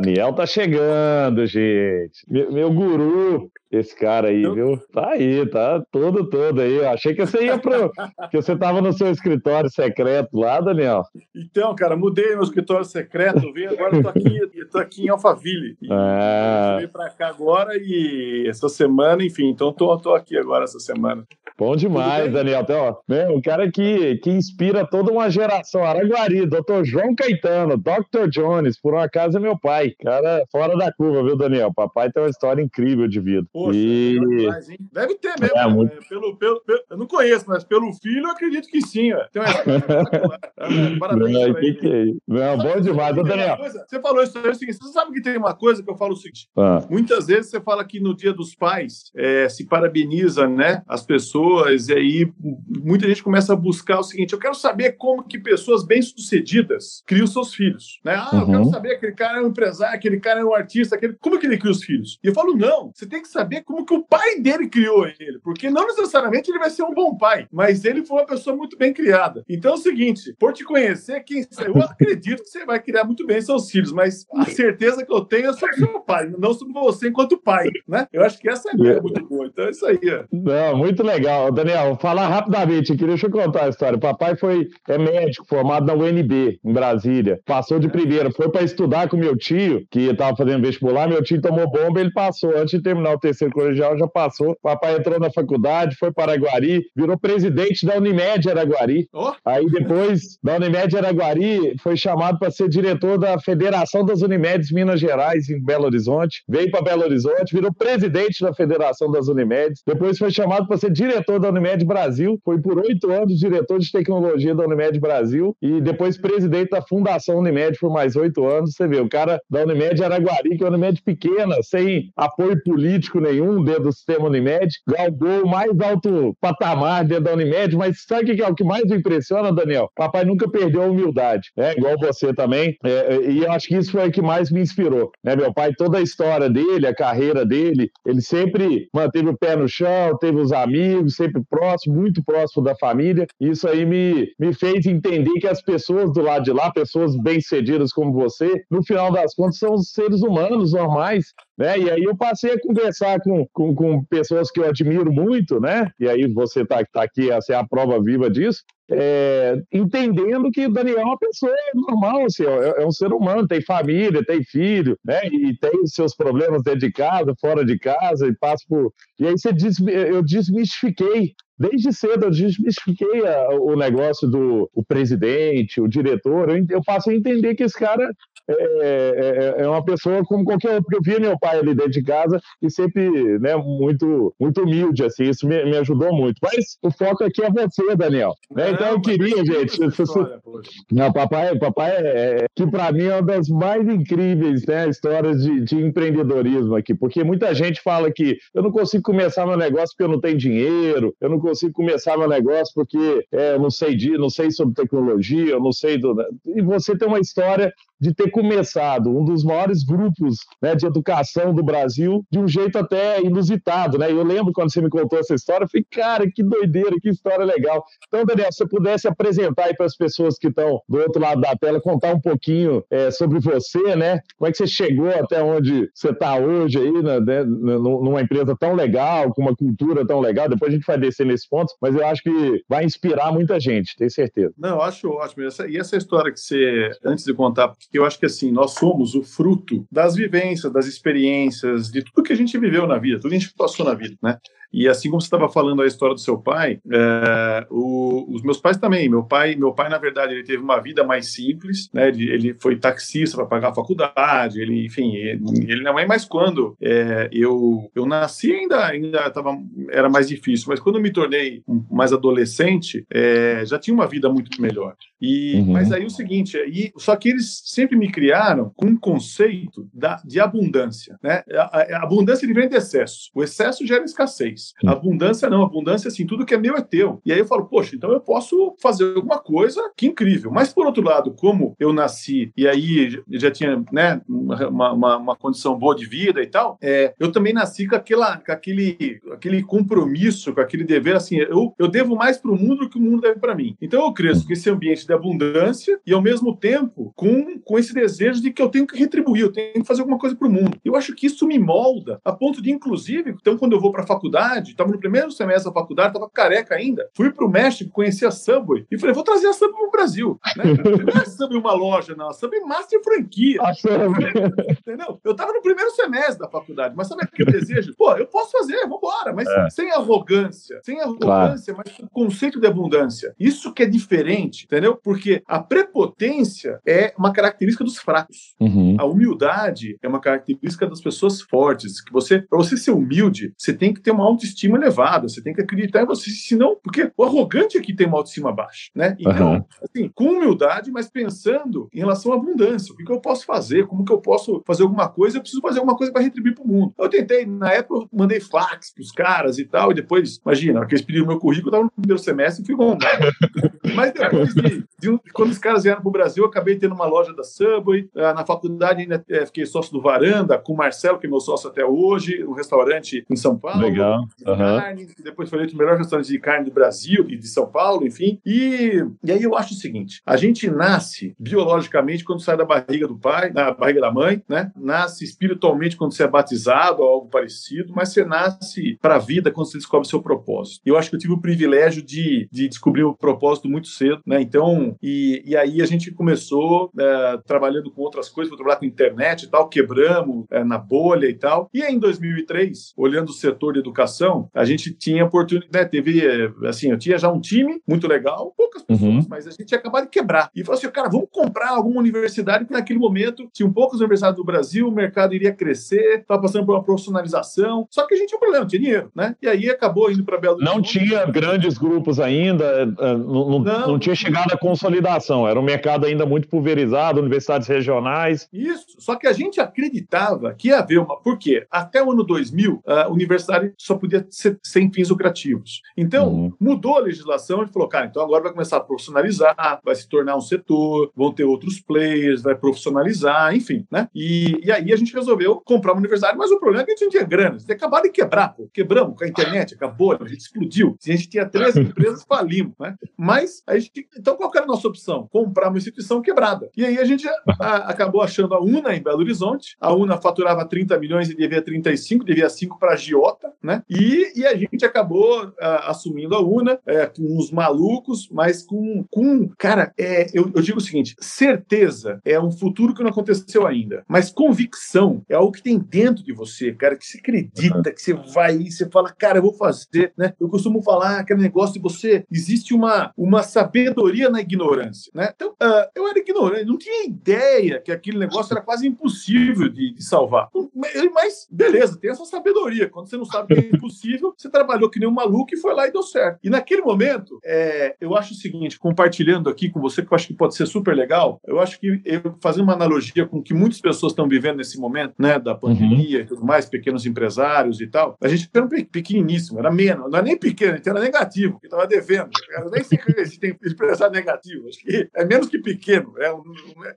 Daniel tá chegando, gente. Meu, meu guru, esse cara aí, viu? Tá aí, tá todo, todo aí. Eu achei que você ia pro. que você tava no seu escritório secreto lá, Daniel. Então, cara, mudei meu escritório secreto, vim agora eu tô aqui, eu tô aqui em Alphaville. Eu vim pra cá agora e essa semana, enfim, então tô, tô aqui agora essa semana. Bom demais, Daniel. Então, um cara que, que inspira toda uma geração. Araguari, Dr. João Caetano, Dr. Jones, por um acaso é meu pai. Cara, fora da curva, viu, Daniel? Papai tem uma história incrível de vida. Poxa, e... demais, Deve ter mesmo. É, muito... pelo, pelo, pelo, eu não conheço, mas pelo filho eu acredito que sim. Ó. Uma é, Parabéns não, que que é não, bom demais, Daniel. Coisa, você falou isso aí, é seguinte, você sabe que tem uma coisa que eu falo o seguinte, ah. muitas vezes você fala que no dia dos pais é, se parabeniza, né, as pessoas, e aí muita gente começa a buscar o seguinte, eu quero saber como que pessoas bem-sucedidas criam seus filhos, né? Ah, eu quero uhum. saber, aquele cara é um empresário, aquele cara é um artista, aquele... como que ele cria os filhos? E eu falo, não, você tem que saber como que o pai dele criou ele, porque não necessariamente ele vai ser um bom pai, mas ele foi uma pessoa muito bem criada. Então é o seguinte, por te conhecer, quem eu acredito que você vai criar muito bem seus filhos, mas a certeza que eu tenho é sobre seu pai, não sobre você enquanto pai, né? Eu acho que essa é muito boa. Então é isso aí. Ó. Não, muito legal. Daniel, falar rapidamente aqui, deixa eu contar a história. O papai foi é médico, formado na UNB, em Brasília. Passou de primeira, foi para estudar com meu tio, que estava fazendo vestibular, meu tio tomou bomba, ele passou. Antes de terminar o terceiro colegial, já passou. Papai entrou na faculdade, foi para Araguari, virou presidente da Unimed Araguari. Oh. Aí depois da Unimed Araguari, foi chamado para ser diretor da Federação das Unimedes Minas Gerais, em Belo Horizonte. Veio para Belo Horizonte, virou presidente da Federação das Unimedes. Depois foi chamado para ser diretor da Unimed Brasil. Foi por oito anos diretor de tecnologia da Unimed Brasil e depois presidente da Fundação Unimed por mais oito anos. Você vê, o cara da Unimed Araguari, que é uma Unimed pequena, sem apoio político nenhum dentro do sistema Unimed, galgou o mais alto patamar dentro da Unimed. Mas sabe o que é o que mais me impressiona, Daniel? Papai nunca perdeu a humildade, né? Igual você também. É, e eu acho que isso foi o que mais me inspirou. Né? Meu pai, toda a história dele, a carreira dele, ele sempre manteve o pé no chão, teve os amigos, sempre próximo, muito próximo da família. Isso aí me, me fez entender que as pessoas do lado de lá, pessoas bem-sucedidas como você, no final das contas, são seres humanos normais né? E aí eu passei a conversar com, com, com pessoas que eu admiro muito, né? E aí você está tá aqui, essa é a prova viva disso. É, entendendo que o Daniel é uma pessoa normal, assim, é, é, um ser humano, tem família, tem filho, né? E tem seus problemas dentro de casa, fora de casa, e passa por. E aí você diz, eu desmistifiquei Desde cedo eu desmistifiquei o negócio do o presidente, o diretor. Eu, eu passo a entender que esse cara é, é, é, uma pessoa como qualquer outro, porque eu via meu pai ali dentro de casa e sempre né, muito, muito humilde, assim, isso me, me ajudou muito. Mas o foco aqui é você, Daniel. Né? Então eu queria, gente. História, não, papai, papai é, é que para mim é uma das mais incríveis né, histórias de, de empreendedorismo aqui, porque muita gente fala que eu não consigo começar meu negócio porque eu não tenho dinheiro, eu não consigo começar meu negócio porque é, eu não sei de, não sei sobre tecnologia, eu não sei do. E você tem uma história de ter começado um dos maiores grupos né, de educação do Brasil de um jeito até inusitado, né? Eu lembro quando você me contou essa história, eu falei, cara, que doideira, que história legal. Então, Daniel, se você pudesse apresentar aí para as pessoas que estão do outro lado da tela, contar um pouquinho é, sobre você, né? Como é que você chegou até onde você está hoje aí, né, né numa empresa tão legal, com uma cultura tão legal. Depois a gente vai descer nesse ponto, mas eu acho que vai inspirar muita gente, tenho certeza. Não, eu acho ótimo. e essa história que você, antes de contar, eu acho que assim, nós somos o fruto das vivências, das experiências, de tudo que a gente viveu na vida, tudo que a gente passou na vida, né? E assim como você estava falando a história do seu pai, é, o, os meus pais também. Meu pai, meu pai, na verdade, ele teve uma vida mais simples, né? Ele, ele foi taxista para pagar a faculdade, ele, enfim, ele, ele não é mais quando é, eu, eu nasci ainda, ainda tava, era mais difícil, mas quando eu me tornei mais adolescente, é, já tinha uma vida muito melhor. E, uhum. Mas aí o seguinte, e, só que eles sempre me criaram com um conceito da, de abundância. Né? A, a, a abundância vem de excesso. O excesso gera escassez. A abundância não, abundância assim, tudo que é meu é teu. E aí eu falo, poxa, então eu posso fazer alguma coisa que incrível. Mas por outro lado, como eu nasci e aí já tinha né, uma, uma, uma condição boa de vida e tal, é, eu também nasci com, aquela, com aquele, aquele compromisso, com aquele dever, assim, eu, eu devo mais para o mundo do que o mundo deve para mim. Então eu cresço com esse ambiente de abundância e ao mesmo tempo com, com esse desejo de que eu tenho que retribuir, eu tenho que fazer alguma coisa para o mundo. Eu acho que isso me molda a ponto de, inclusive, então quando eu vou para a faculdade, estava no primeiro semestre da faculdade, estava careca ainda, fui para o México, conheci a Subway e falei, vou trazer a Subway para o Brasil. Né? Não é Subway uma loja, não, a Subway Master Franquia. Entendeu? Eu estava no primeiro semestre da faculdade, mas sabe aquele desejo? Pô, eu posso fazer, vamos embora, mas é. sem arrogância, sem arrogância, claro. mas com o conceito de abundância. Isso que é diferente, entendeu? Porque a prepotência é uma característica dos fracos. Uhum. A humildade é uma característica das pessoas fortes. Que você, para você ser humilde, você tem que ter uma autoestima elevada, você tem que acreditar em você, senão, porque o arrogante aqui tem uma autoestima baixa, né? Então, uhum. assim, com humildade, mas pensando em relação à abundância, o que, que eu posso fazer, como que eu posso fazer alguma coisa, eu preciso fazer alguma coisa para retribuir para o mundo. Eu tentei, na época, eu mandei fax para os caras e tal, e depois, imagina, que eles pediram meu currículo, eu estava no primeiro semestre e fui bombado. mas depois de, de, quando os caras vieram para o Brasil, eu acabei tendo uma loja da Subway, ah, na faculdade ainda é, fiquei sócio do Varanda, com o Marcelo, que é meu sócio até hoje, um restaurante em São Paulo. Legal. Uhum. depois foi eleito o melhor restaurante de carne do Brasil e de São Paulo, enfim. E, e aí eu acho o seguinte: a gente nasce biologicamente quando sai da barriga do pai, da barriga da mãe, né? Nasce espiritualmente quando você é batizado ou algo parecido, mas você nasce para a vida quando você descobre seu propósito. Eu acho que eu tive o privilégio de, de descobrir o propósito muito cedo, né? Então, e, e aí a gente começou é, trabalhando com outras coisas, vou trabalhar com internet e tal, quebramos é, na bolha e tal. E aí, em 2003, olhando o setor de educação, a gente tinha oportunidade, né, teve, é, assim, eu tinha já um time muito legal, poucas pessoas, uhum. mas a gente tinha acabado de quebrar. E falou assim, cara, vamos comprar alguma universidade que naquele momento tinham poucas universidades do Brasil, o mercado iria crescer, estava passando por uma profissionalização, só que a gente tinha um problema, tinha dinheiro, né? E aí acabou indo para Belo Não tinha grandes grupos ainda, é, não, não, não, não tinha chegado à consolidação, era um mercado ainda muito pulverizado, universidades regionais. Isso, só que a gente acreditava que ia haver uma. Por quê? Até o ano 2000, a universidade só podia ser sem fins lucrativos. Então, uhum. mudou a legislação e falou, cara, então agora vai começar a profissionalizar, vai se tornar um setor, vão ter outros players, vai profissionalizar, enfim, né? E, e aí a gente resolveu comprar uma universidade, mas o problema é que a gente não tinha grana. A gente acabado de quebrar, pô. Quebramos com a internet, acabou, a gente explodiu. A gente tinha três empresas, falimos, né? Mas a gente. Então, qual era a nossa opção? Comprar uma instituição quebrada. E aí a gente a, acabou achando a UNA em Belo Horizonte. A UNA faturava 30 milhões e devia 35, devia 5 para a Giota, né? E, e a gente acabou uh, assumindo a UNA é, com uns malucos, mas com. com cara, é, eu, eu digo o seguinte: certeza é um futuro que não aconteceu ainda, mas convicção é algo que tem dentro de você, cara, que você acredita, que você vai e você fala, cara, eu vou fazer, né? Eu costumo falar aquele negócio de você, existe uma, uma sabedoria na ignorância, né? Então, uh, eu era ignorante, não tinha ideia que aquele negócio era quase impossível de, de salvar. Mas, beleza, tem essa sabedoria. Quando você não sabe que é impossível, você trabalhou que nem um maluco e foi lá e deu certo. E naquele momento, é, eu acho o seguinte, compartilhando aqui com você, que eu acho que pode ser super legal, eu acho que, eu, fazendo uma analogia com o que muitas pessoas estão vivendo nesse momento, né, da pandemia uhum. e tudo mais, pequenos empresários e tal, a gente era um pequeniníssimo, era menos, não era nem pequeno, a gente era negativo, que estava devendo. Eu nem sei se tem empresário negativo, acho que é menos que pequeno, é, um,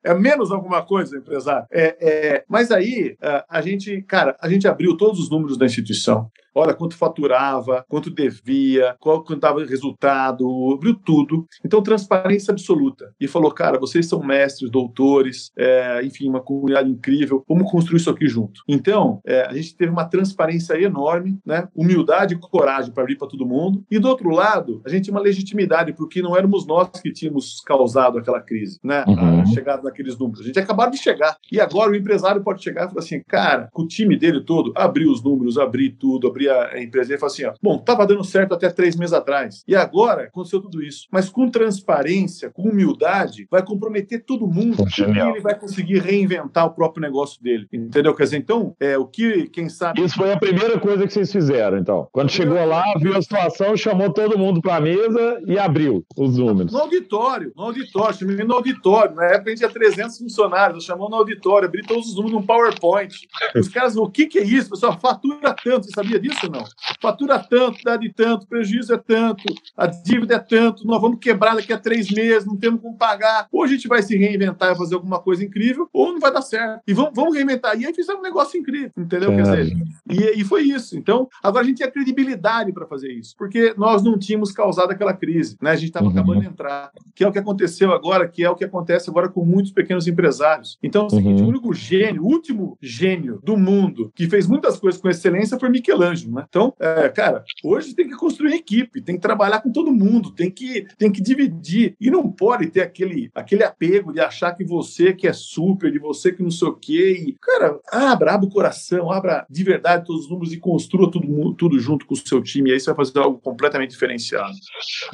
é menos alguma coisa, empresário. É, é, mas aí, a gente, cara, a gente abriu todos os números da instituição olha quanto faturava, quanto devia, qual estava o resultado, abriu tudo. Então, transparência absoluta. E falou, cara, vocês são mestres, doutores, é, enfim, uma comunidade incrível, vamos construir isso aqui junto. Então, é, a gente teve uma transparência enorme, né? humildade e coragem para abrir para todo mundo. E do outro lado, a gente tinha uma legitimidade, porque não éramos nós que tínhamos causado aquela crise, né? Uhum. chegado naqueles números. A gente acabou de chegar. E agora o empresário pode chegar e falar assim, cara, com o time dele todo, abrir os números, abrir tudo, abrir gerir a empresa. Ele falou assim: ó, bom, estava dando certo até três meses atrás. E agora aconteceu tudo isso. Mas com transparência, com humildade, vai comprometer todo mundo. E ele vai conseguir reinventar o próprio negócio dele. Entendeu? Quer dizer, então, é, o que, quem sabe. Isso foi a primeira coisa que vocês fizeram, então. Quando chegou lá, viu a situação, chamou todo mundo para a mesa e abriu os números. No auditório, no auditório, chamei no auditório. Na época a gente tinha 300 funcionários, chamou no auditório, abri todos os números num PowerPoint. Os caras, o que, que é isso? Pessoal, fatura tanto. Você sabia disso ou não? Fatura tanto, dá de tanto, prejuízo é tanto, a dívida é tanto, nós vamos quebrar daqui a três meses, não temos como pagar. Ou a gente vai se reinventar e fazer alguma coisa incrível, ou não vai dar certo. E vamos, vamos reinventar. E aí fizemos um negócio incrível, entendeu? Quer dizer, e, e foi isso. Então, agora a gente tinha credibilidade para fazer isso, porque nós não tínhamos causado aquela crise, né? A gente estava uhum. acabando de entrar, que é o que aconteceu agora, que é o que acontece agora com muitos pequenos empresários. Então, é o seguinte, uhum. o único gênio, o último gênio do mundo que fez muitas coisas com excelência foi Michelangelo, né? Então, é, cara, hoje tem que construir equipe, tem que trabalhar com todo mundo, tem que, tem que dividir. E não pode ter aquele, aquele apego de achar que você que é super, de você que não sei o quê. E, cara, abra, abra o coração, abra de verdade todos os números e construa tudo, tudo junto com o seu time. E aí você vai fazer algo completamente diferenciado.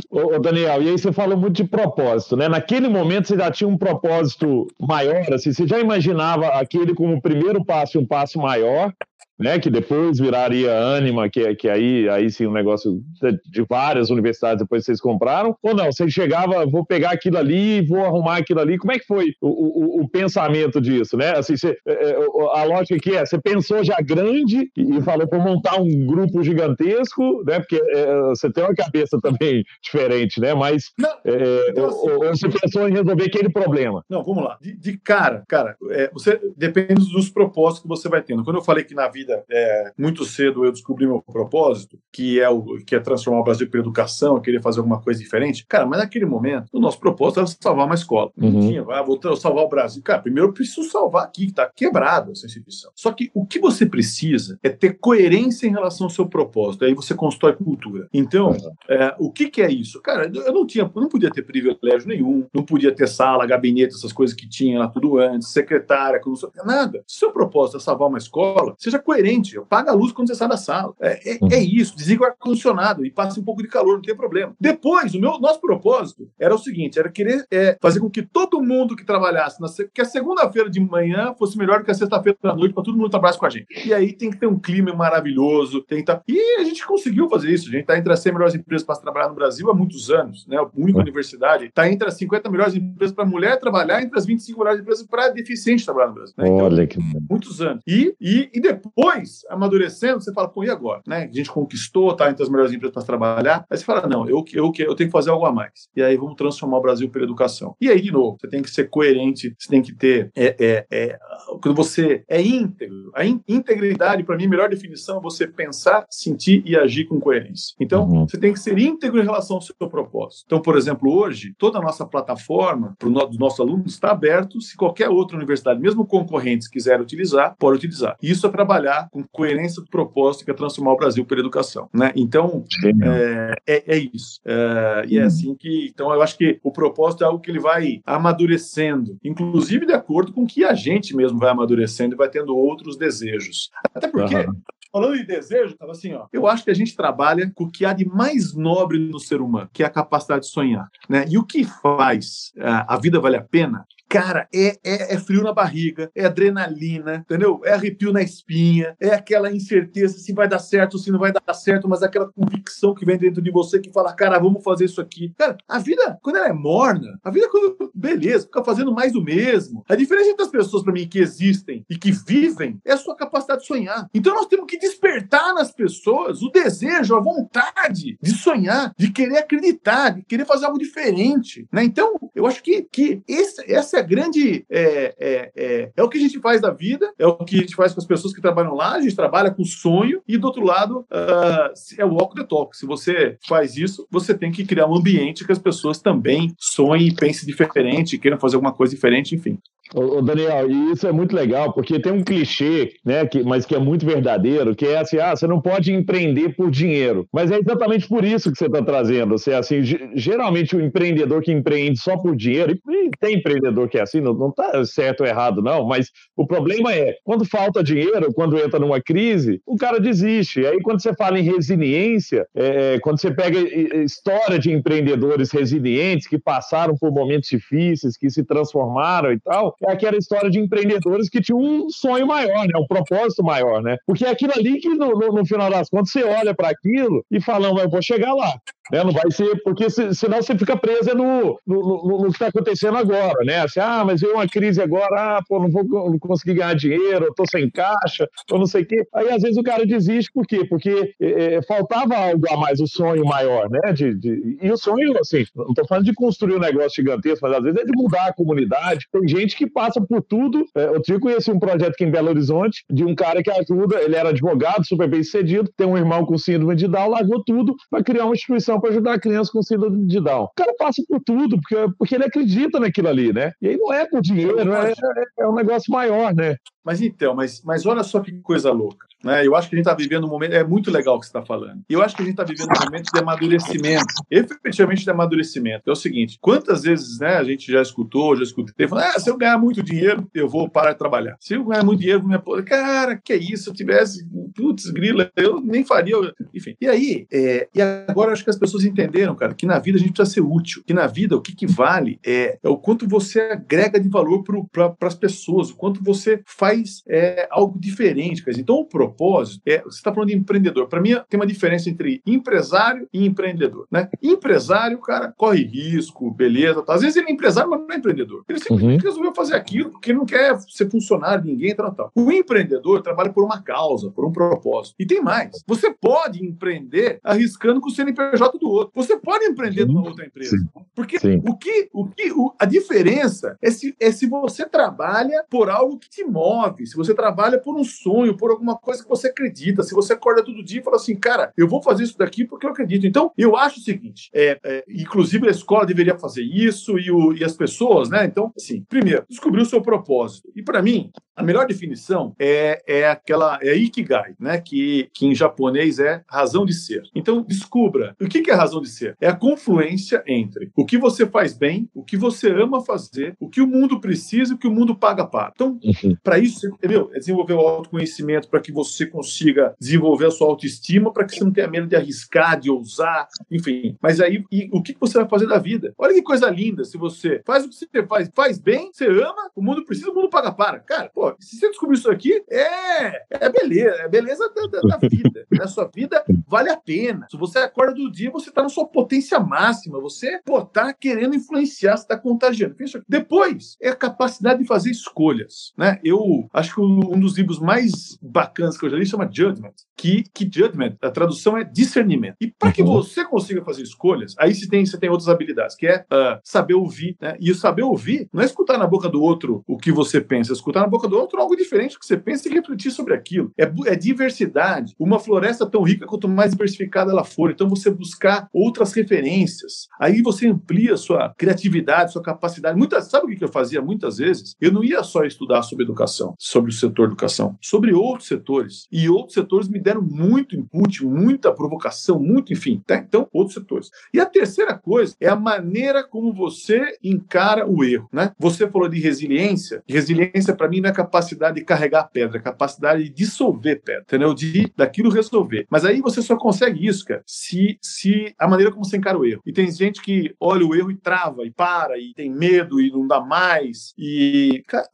Ô, Daniel, e aí você falou muito de propósito, né? Naquele momento você já tinha um propósito maior, assim, você já imaginava aquele como o primeiro passo e um passo maior, né, que depois viraria Anima, que, que aí, aí sim um negócio de, várias universidades depois vocês compraram, ou não, você chegava, vou pegar aquilo ali, vou arrumar aquilo ali, como é que foi o, o, o pensamento disso, né, assim, você, é, é, a lógica aqui é, você pensou já grande e, falou para montar um grupo gigantesco, né, porque é, você tem uma cabeça também diferente, né, mas não, é, então, assim, ou, ou, você pensou em resolver aquele problema? Não, vamos lá, de, de cara, cara, é, você depende dos propósitos que você vai tendo. Quando eu falei que na vida vida, é, muito cedo eu descobri meu propósito, que é o que é transformar o Brasil pela educação, querer fazer alguma coisa diferente. Cara, mas naquele momento, o nosso propósito era salvar uma escola. Uhum. Não tinha, ah, vou salvar o Brasil. Cara, primeiro eu preciso salvar aqui, que está quebrado essa instituição. Só que o que você precisa é ter coerência em relação ao seu propósito. Aí você constrói cultura. Então, uhum. é, o que, que é isso? Cara, eu não tinha, não podia ter privilégio nenhum, não podia ter sala, gabinete, essas coisas que tinha lá tudo antes, secretária, nada. Se o seu propósito é salvar uma escola, seja coerente coerente. Paga a luz quando você sai da sala. É, é, é isso. Desliga o ar-condicionado e passa um pouco de calor, não tem problema. Depois, o meu, nosso propósito era o seguinte: era querer é, fazer com que todo mundo que trabalhasse, na, que a segunda-feira de manhã fosse melhor do que a sexta-feira da noite, para todo mundo trabalhar com a gente. E aí tem que ter um clima maravilhoso. Tem que tá... E a gente conseguiu fazer isso. A gente está entre as 100 melhores empresas para trabalhar no Brasil há muitos anos. Né? A única universidade está entre as 50 melhores empresas para mulher trabalhar, entre as 25 melhores empresas para deficiente trabalhar no Brasil. Né? Então, Olha que... Muitos anos. E, e, e depois depois, amadurecendo, você fala, pô, e agora? Né? A gente conquistou, tá entre as melhores empresas para trabalhar. Aí você fala, não, eu, eu, eu tenho que fazer algo a mais. E aí vamos transformar o Brasil pela educação. E aí, de novo, você tem que ser coerente, você tem que ter. É, é, é, quando você é íntegro, a in, integridade, para mim, a melhor definição é você pensar, sentir e agir com coerência. Então, uhum. você tem que ser íntegro em relação ao seu propósito. Então, por exemplo, hoje, toda a nossa plataforma para os nossos alunos está aberto. Se qualquer outra universidade, mesmo concorrentes, quiser utilizar, pode utilizar. Isso é trabalhar trabalhar com coerência do propósito que é transformar o Brasil pela educação, né? Então é, é, é, isso é, e é assim que então eu acho que o propósito é algo que ele vai amadurecendo, inclusive de acordo com que a gente mesmo vai amadurecendo e vai tendo outros desejos. Até porque uhum. Falando em desejo, tava assim, ó. Eu acho que a gente trabalha com o que há de mais nobre no ser humano, que é a capacidade de sonhar, né? E o que faz a vida valer a pena cara, é, é, é, frio na barriga, é adrenalina, entendeu? É arrepio na espinha, é aquela incerteza se vai dar certo se não vai dar certo, mas aquela convicção que vem dentro de você que fala, cara, vamos fazer isso aqui. Cara, a vida, quando ela é morna, a vida, quando, beleza, fica fazendo mais do mesmo. A diferença entre as pessoas, para mim, que existem e que vivem é a sua capacidade de sonhar. Então nós temos que despertar nas pessoas o desejo, a vontade de sonhar, de querer acreditar, de querer fazer algo diferente. Né? Então, eu acho que, que esse, essa é grande. É, é, é, é, o que a gente faz da vida, é o que a gente faz com as pessoas que trabalham lá, a gente trabalha com sonho, e do outro lado uh, é o walk the talk. Se você faz isso, você tem que criar um ambiente que as pessoas também sonhem, pensem diferente, queiram fazer alguma coisa diferente, enfim. Ô, Daniel, e isso é muito legal, porque tem um clichê, né, que, mas que é muito verdadeiro, que é assim, ah, você não pode empreender por dinheiro. Mas é exatamente por isso que você está trazendo. Você, assim, geralmente o empreendedor que empreende só por dinheiro, e tem empreendedor que é assim, não está certo ou errado, não, mas o problema é, quando falta dinheiro, quando entra numa crise, o cara desiste. Aí quando você fala em resiliência, é, quando você pega história de empreendedores resilientes que passaram por momentos difíceis, que se transformaram e tal, é aquela história de empreendedores que tinham um sonho maior, né? um propósito maior, né? Porque é aquilo ali que, no, no, no final das contas, você olha para aquilo e fala, eu vou chegar lá. Né? Não vai ser, porque se, senão você fica preso no, no, no, no que está acontecendo agora, né? Assim, ah, mas veio uma crise agora, ah, pô, não vou não conseguir ganhar dinheiro, eu tô sem caixa, ou não sei o quê. Aí, às vezes, o cara desiste, por quê? Porque é, é faltava algo a mais, o sonho maior, né? De, de, e o sonho, assim, não estou falando de construir um negócio gigantesco, mas às vezes é de mudar a comunidade. Tem gente que passa por tudo. É, eu tinha conheci um projeto aqui em Belo Horizonte de um cara que ajuda, ele era advogado, super bem sucedido, tem um irmão com síndrome de Down, largou tudo para criar uma instituição para ajudar crianças com síndrome de Down. O cara passa por tudo, porque, porque ele acredita naquilo ali, né? E aí não é por dinheiro, é, é, é um negócio maior, né? Mas então, mas, mas olha só que coisa louca. Né? Eu acho que a gente está vivendo um momento. É muito legal o que você está falando. E eu acho que a gente está vivendo um momento de amadurecimento, efetivamente de amadurecimento. É o seguinte: quantas vezes né, a gente já escutou, já escutei, falando, ah, se eu ganhar muito dinheiro, eu vou parar de trabalhar. Se eu ganhar muito dinheiro, minha cara, que é isso? Se eu tivesse, putz, grila, eu nem faria. Enfim. E aí, é, e agora eu acho que as pessoas entenderam, cara, que na vida a gente precisa ser útil. Que na vida o que, que vale é, é o quanto você agrega de valor para as pessoas, o quanto você faz é, algo diferente. Então, o propósito, é, você está falando de empreendedor. Para mim, tem uma diferença entre empresário e empreendedor. Né? Empresário, cara corre risco, beleza. Tá. Às vezes ele é empresário, mas não é empreendedor. Ele simplesmente uhum. resolveu fazer aquilo porque ele não quer ser funcionário de ninguém. Tal, tal. O empreendedor trabalha por uma causa, por um propósito. E tem mais. Você pode empreender arriscando com o CNPJ do outro. Você pode empreender numa outra empresa. Sim. Porque Sim. o que, o que o, a diferença é se, é se você trabalha por algo que te move, se você trabalha por um sonho, por alguma coisa que você acredita, se você acorda todo dia e fala assim, cara, eu vou fazer isso daqui porque eu acredito. Então, eu acho o seguinte, é, é, inclusive a escola deveria fazer isso e, o, e as pessoas, né? Então, assim, primeiro, descobrir o seu propósito. E para mim, a melhor definição é, é aquela é ikigai, né? Que, que em japonês é razão de ser. Então, descubra o que, que é razão de ser. É a confluência entre o que você faz bem, o que você ama fazer, o que o mundo precisa e o que o mundo paga para. Então, uhum. para isso, entendeu? É desenvolver o autoconhecimento para que você consiga desenvolver a sua autoestima, para que você não tenha medo de arriscar, de ousar, enfim. Mas aí, o que você vai fazer da vida? Olha que coisa linda se você faz o que você faz, faz bem, você ama, o mundo precisa, o mundo paga para. Cara, pô, Pô, se você descobrir isso aqui, é, é beleza, é beleza da, da, da vida. A sua vida vale a pena. Se você acorda do dia, você está na sua potência máxima. Você, pô, tá querendo influenciar, você tá contagiando. Depois, é a capacidade de fazer escolhas, né? Eu acho que um dos livros mais bacanas que eu já li chama Judgment, que, que Judgment, a tradução é discernimento. E para que uhum. você consiga fazer escolhas, aí você tem, você tem outras habilidades, que é uh, saber ouvir, né? E o saber ouvir não é escutar na boca do outro o que você pensa, é escutar na boca do do outro algo diferente que você pensa e refletir sobre aquilo. É, é diversidade. Uma floresta tão rica quanto mais diversificada ela for. Então você buscar outras referências. Aí você amplia sua criatividade, sua capacidade. Muitas, sabe o que eu fazia muitas vezes? Eu não ia só estudar sobre educação, sobre o setor educação, sobre outros setores. E outros setores me deram muito input, muita provocação, muito, enfim. Tá? Então, outros setores. E a terceira coisa é a maneira como você encara o erro. Né? Você falou de resiliência. Resiliência, para mim, não é capacidade de carregar pedra, capacidade de dissolver pedra, entendeu? De daquilo resolver. Mas aí você só consegue isso, cara, se, se a maneira como você encara o erro. E tem gente que olha o erro e trava, e para, e tem medo, e não dá mais. E, cara,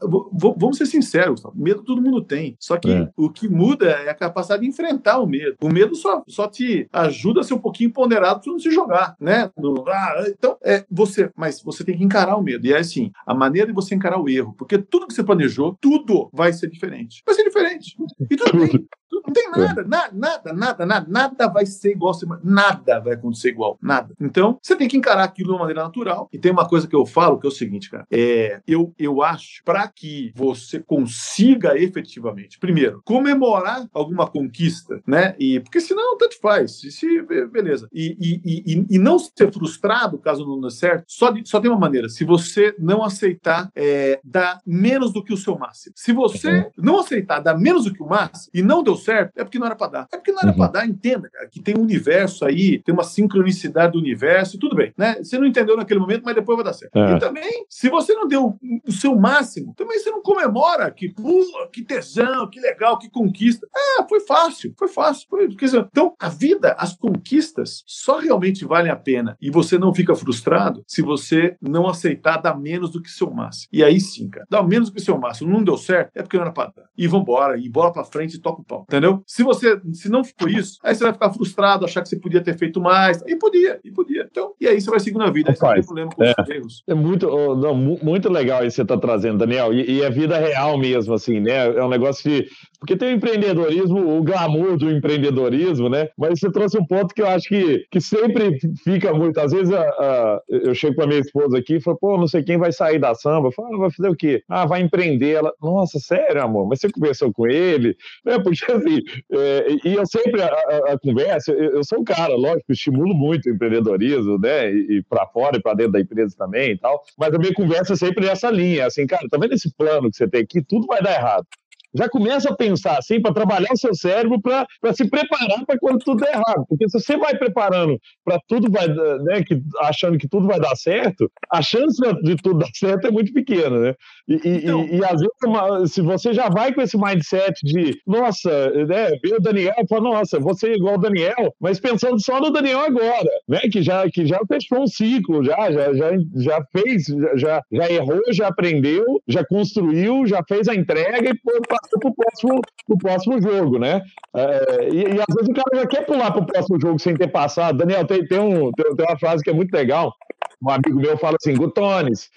vamos ser sinceros, medo todo mundo tem. Só que é. o que muda é a capacidade de enfrentar o medo. O medo só, só te ajuda a ser um pouquinho ponderado para não se jogar, né? No, ah, então, é você, mas você tem que encarar o medo. E é assim, a maneira de você encarar o erro, porque tudo que você planejou, tudo vai ser diferente. Vai ser diferente. E tudo bem. Não tem nada, nada, nada, nada, nada, nada vai ser igual, nada vai acontecer igual, nada. Então, você tem que encarar aquilo de uma maneira natural. E tem uma coisa que eu falo que é o seguinte, cara, é, eu, eu acho, para que você consiga efetivamente, primeiro, comemorar alguma conquista, né? E porque senão tanto faz, se, beleza. E, e, e, e não ser frustrado caso não dê certo, só, de, só tem uma maneira. Se você não aceitar é, dar menos do que o seu máximo. Se você uhum. não aceitar dar menos do que o máximo e não deu certo, é porque não era para dar. É porque não era uhum. para dar, entenda, cara, que tem um universo aí, tem uma sincronicidade do universo, tudo bem, né? Você não entendeu naquele momento, mas depois vai dar certo. É. E também, se você não deu o seu máximo, também você não comemora que, pula, que tesão, que legal, que conquista. É, foi fácil, foi fácil. Foi, então, a vida, as conquistas, só realmente valem a pena e você não fica frustrado se você não aceitar dar menos do que seu máximo. E aí sim, cara, dá menos do que seu máximo. Não deu certo, é porque não era para dar. E vambora, e bola para frente e toca o pau. Entendeu? Se você, se não for isso, aí você vai ficar frustrado, achar que você podia ter feito mais. E podia, e podia. Então, e aí você vai seguindo a vida. Aí você não tem problema com é, os erros. É muito, não, muito legal isso que você está trazendo, Daniel. E, e é vida real mesmo, assim, né? É um negócio de. Porque tem o empreendedorismo, o glamour do empreendedorismo, né? Mas você trouxe um ponto que eu acho que, que sempre fica muito. Às vezes a, a, eu chego com a minha esposa aqui e falo, pô, não sei quem vai sair da samba. Eu falo, ah, vai fazer o quê? Ah, vai empreender. Ela, nossa, sério, amor? Mas você conversou com ele? Né? Porque assim, é, e eu sempre, a, a conversa, eu, eu, sou um cara, lógico, estimulo muito o empreendedorismo, né? E, e para fora e para dentro da empresa também e tal. Mas a minha conversa é sempre nessa linha, assim, cara, tá vendo esse plano que você tem aqui? Tudo vai dar errado já começa a pensar assim para trabalhar o seu cérebro para se preparar para quando tudo der errado. Porque se você vai preparando para tudo vai, né, que, achando que tudo vai dar certo, a chance de tudo dar certo é muito pequena, né? E, então, e, e às vezes, se você já vai com esse mindset de, nossa, né, ver o Daniel e fala, nossa, você é igual o Daniel, mas pensando só no Daniel agora, né? Que já, que já fechou um ciclo, já, já, já, já fez, já, já errou, já aprendeu, já construiu, já fez a entrega e foi passa pro próximo, pro próximo jogo, né? É, e, e, às vezes o cara já quer pular pro próximo jogo sem ter passado. Daniel, tem, tem, um, tem, tem uma frase que é muito legal. Um amigo meu fala assim: Gutones,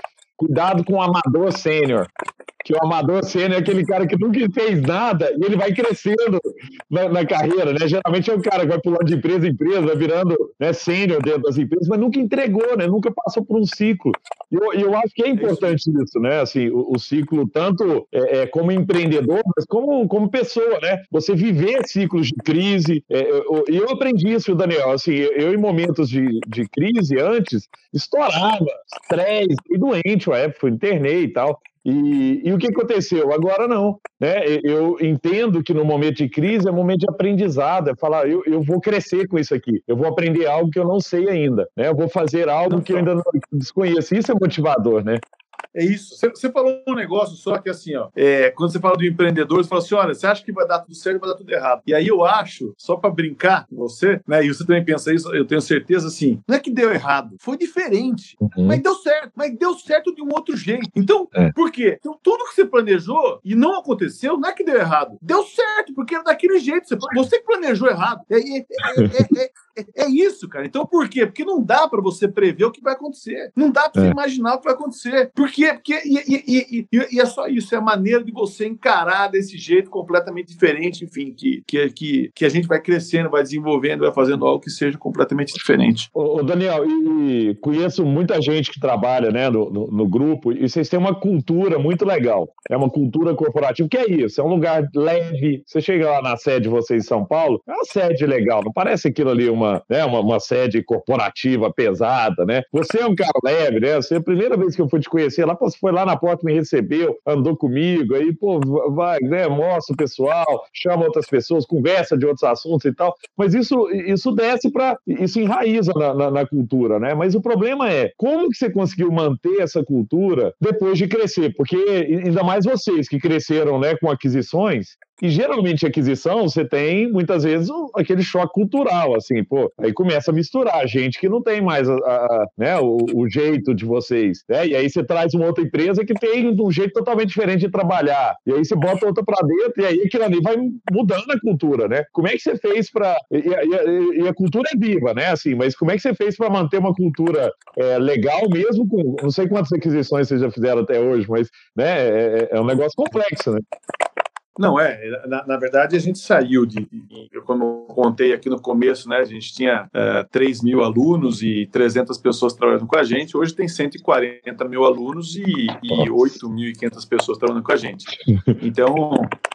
cuidado com o amador sênior que o amador sênior é aquele cara que nunca fez nada e ele vai crescendo na, na, carreira, né? Geralmente é o cara que vai pulando de empresa em empresa, virando né, sênior dentro das empresas, mas nunca entregou, né? Nunca passou por um ciclo. E eu, eu acho que é importante isso, né? Assim, o, o ciclo tanto é, é, como empreendedor, mas como, como pessoa, né? Você viver ciclos de crise. É, eu, eu aprendi isso, Daniel. Assim, eu em momentos de, de crise antes, estourava, estresse, e doente, a época, internei e tal. E, e, o que aconteceu? Agora não. Né? Eu entendo que no momento de crise é momento de aprendizado, é falar, eu, eu vou crescer com isso aqui, eu vou aprender algo que eu não sei ainda, né? eu vou fazer algo que eu ainda não desconheço. Isso é motivador, né? É isso. Você falou um negócio só que assim, ó, é, quando você fala do empreendedor, você fala assim: olha, você acha que vai dar tudo certo vai dar tudo errado. E aí eu acho, só para brincar com você, né? E você também pensa isso, eu tenho certeza assim, não é que deu errado, foi diferente. Uhum. Mas deu certo, mas deu certo de um outro jeito. Então, é. por quê? Então, tudo que você planejou e não aconteceu, não é que deu errado. Deu certo, porque era daquele jeito. Você, você planejou errado. É, é, é, é, isso, cara. Então, por quê? Porque não dá para você prever o que vai acontecer. Não dá para você imaginar o que vai acontecer. Porque quê? Porque, e, e, e, e, é só isso, é a maneira de você encarar desse jeito completamente diferente, enfim, que, que, que, que a gente vai crescendo, vai desenvolvendo, vai fazendo algo que seja completamente diferente. Ô, Daniel, e conheço muita gente que trabalha né, no, no, no, grupo, e vocês têm uma cultura muito legal. É uma cultura corporativa, que é isso, é um lugar leve. Você chega lá na sede de vocês em São Paulo, é uma sede legal, não parece aquilo ali uma, né, uma, uma sede corporativa pesada, né? Você é um cara leve, né? Você, a primeira vez que eu fui te conhecer lá, você foi lá na porta, me recebeu, andou comigo, aí, pô, vai, né, mostra o pessoal, chama outras pessoas, conversa de outros assuntos e tal. Mas isso, isso desce para. Isso enraiza na, na, na, cultura, né? Mas o problema é como que você conseguiu manter essa cultura depois de crescer? Porque, ainda mais vocês que cresceram né, com aquisições, e geralmente aquisição, você tem muitas vezes aquele choque cultural, assim, pô, aí começa a misturar gente que não tem mais a, a, né, o, o, jeito de vocês, né? E aí você traz uma outra empresa que tem um jeito totalmente diferente de trabalhar. E aí você bota outra para dentro e aí aquilo ali vai mudando a cultura, né? Como é que você fez para e, e, e, a cultura é viva, né? Assim, mas como é que você fez para manter uma cultura é, legal mesmo com não sei quantas aquisições vocês já fizeram até hoje, mas né, é, é, é um negócio complexo, né? Não, é. Na, na verdade, a gente saiu de, de, Como eu contei aqui no começo, né? A gente tinha uh, 3 mil alunos e 300 pessoas trabalhando com a gente. Hoje tem 140 mil alunos e, e 8.500 pessoas trabalhando com a gente. Então,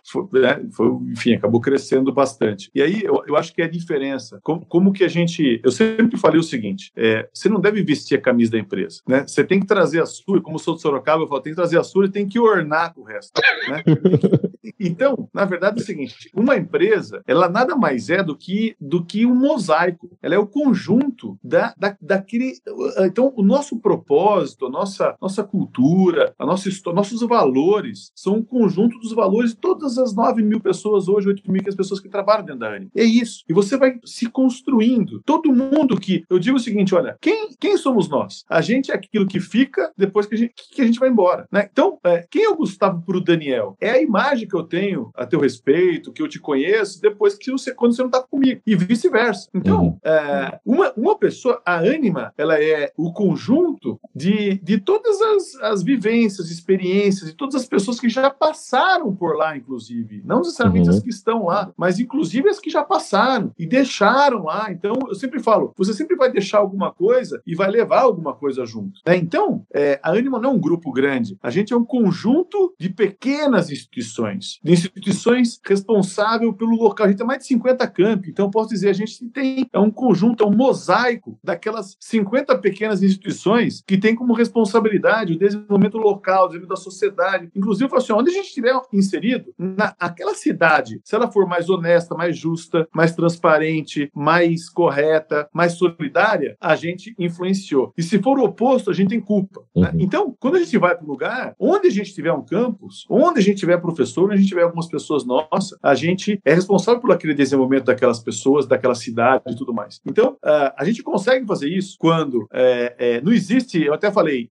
foi, né, foi, enfim, acabou crescendo bastante. E aí, eu, eu acho que é a diferença. Como, como que a gente. Eu sempre falei o seguinte: é, você não deve vestir a camisa da empresa, né? Você tem que trazer a sua, como sou de Sorocaba, eu falo, tem que trazer a sua e tem que ornar com o resto, né? Então, na verdade é o seguinte, uma empresa, ela nada mais é do que, do que um mosaico. Ela é o conjunto da, da, daquele... Então, o nosso propósito, a nossa, nossa cultura, a nossa nossos valores são um conjunto dos valores de todas as 9 mil pessoas hoje, 8 mil pessoas que trabalham dentro da ANI. É isso. E você vai se construindo. Todo mundo que... Eu digo o seguinte, olha, quem, quem somos nós? A gente é aquilo que fica depois que a gente, que a gente vai embora. Né? Então, é, quem é o Gustavo para o Daniel? É a imagem que eu tenho a teu respeito, que eu te conheço, depois que você, quando você não está comigo, e vice-versa. Então, uhum. é, uma, uma pessoa, a ânima, ela é o conjunto de, de todas as, as vivências, experiências, de todas as pessoas que já passaram por lá, inclusive. Não necessariamente uhum. as que estão lá, mas inclusive as que já passaram e deixaram lá. Então, eu sempre falo, você sempre vai deixar alguma coisa e vai levar alguma coisa junto. Né? Então, é, a ânima não é um grupo grande, a gente é um conjunto de pequenas instituições, de instituições responsáveis pelo local. A gente tem mais de 50 campi, então posso dizer, a gente tem é um conjunto, é um mosaico daquelas 50 pequenas instituições que tem como responsabilidade o desenvolvimento local, o desenvolvimento da sociedade. Inclusive, assim, onde a gente estiver inserido, naquela cidade, se ela for mais honesta, mais justa, mais transparente, mais correta, mais solidária, a gente influenciou. E se for o oposto, a gente tem culpa. Né? Uhum. Então, quando a gente vai para um lugar, onde a gente tiver um campus, onde a gente tiver professor, onde a gente tiver algumas pessoas nossas, a gente é responsável por aquele desenvolvimento daquelas pessoas, daquela cidade e tudo mais. Então, uh, a gente consegue fazer isso quando é, é, não existe, eu até falei,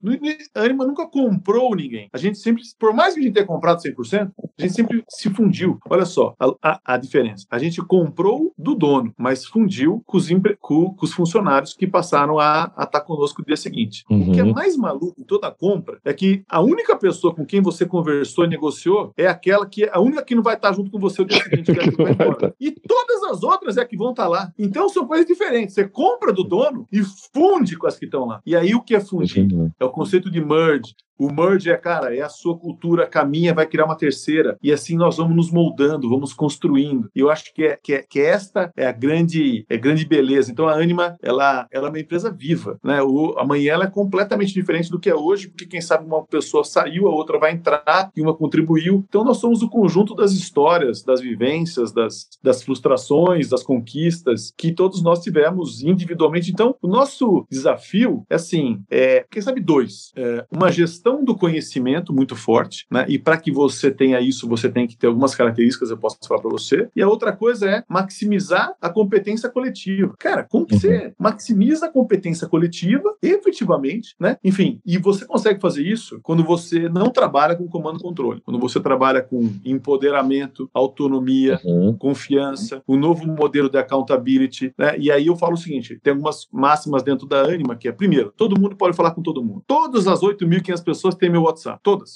a Anima nunca comprou ninguém. A gente sempre, por mais que a gente tenha comprado 100%, a gente sempre se fundiu. Olha só a, a, a diferença. A gente comprou do dono, mas fundiu com os, com, com os funcionários que passaram a estar conosco no dia seguinte. Uhum. O que é mais maluco em toda a compra é que a única pessoa com quem você conversou e negociou é aquela que a única que não vai estar junto com você o dia seguinte, que é que vai embora. E todas as outras é que vão estar lá. Então são coisas diferentes. Você compra do dono e funde com as que estão lá. E aí o que é fundir? É o conceito de merge. O merge é, cara, é a sua cultura caminha, vai criar uma terceira. E assim nós vamos nos moldando, vamos construindo. E eu acho que, é, que, é, que esta é a grande, é a grande beleza. Então a Anima, ela, ela é uma empresa viva. Né? O, amanhã ela é completamente diferente do que é hoje, porque quem sabe uma pessoa saiu, a outra vai entrar e uma contribuiu. Então nós somos o conjunto das histórias, das vivências, das, das frustrações, das conquistas que todos nós tivemos individualmente. Então o nosso desafio é assim, é, quem sabe dois. É, uma gestão gestão do conhecimento muito forte, né? E para que você tenha isso, você tem que ter algumas características, eu posso falar para você. E a outra coisa é maximizar a competência coletiva. Cara, como que uhum. você maximiza a competência coletiva efetivamente, né? Enfim, e você consegue fazer isso quando você não trabalha com comando controle, quando você trabalha com empoderamento, autonomia, uhum. confiança, o um novo modelo de accountability, né? E aí eu falo o seguinte, tem algumas máximas dentro da Anima que é, primeiro, todo mundo pode falar com todo mundo. Todas as 8.500 pessoas pessoas têm meu WhatsApp. Todas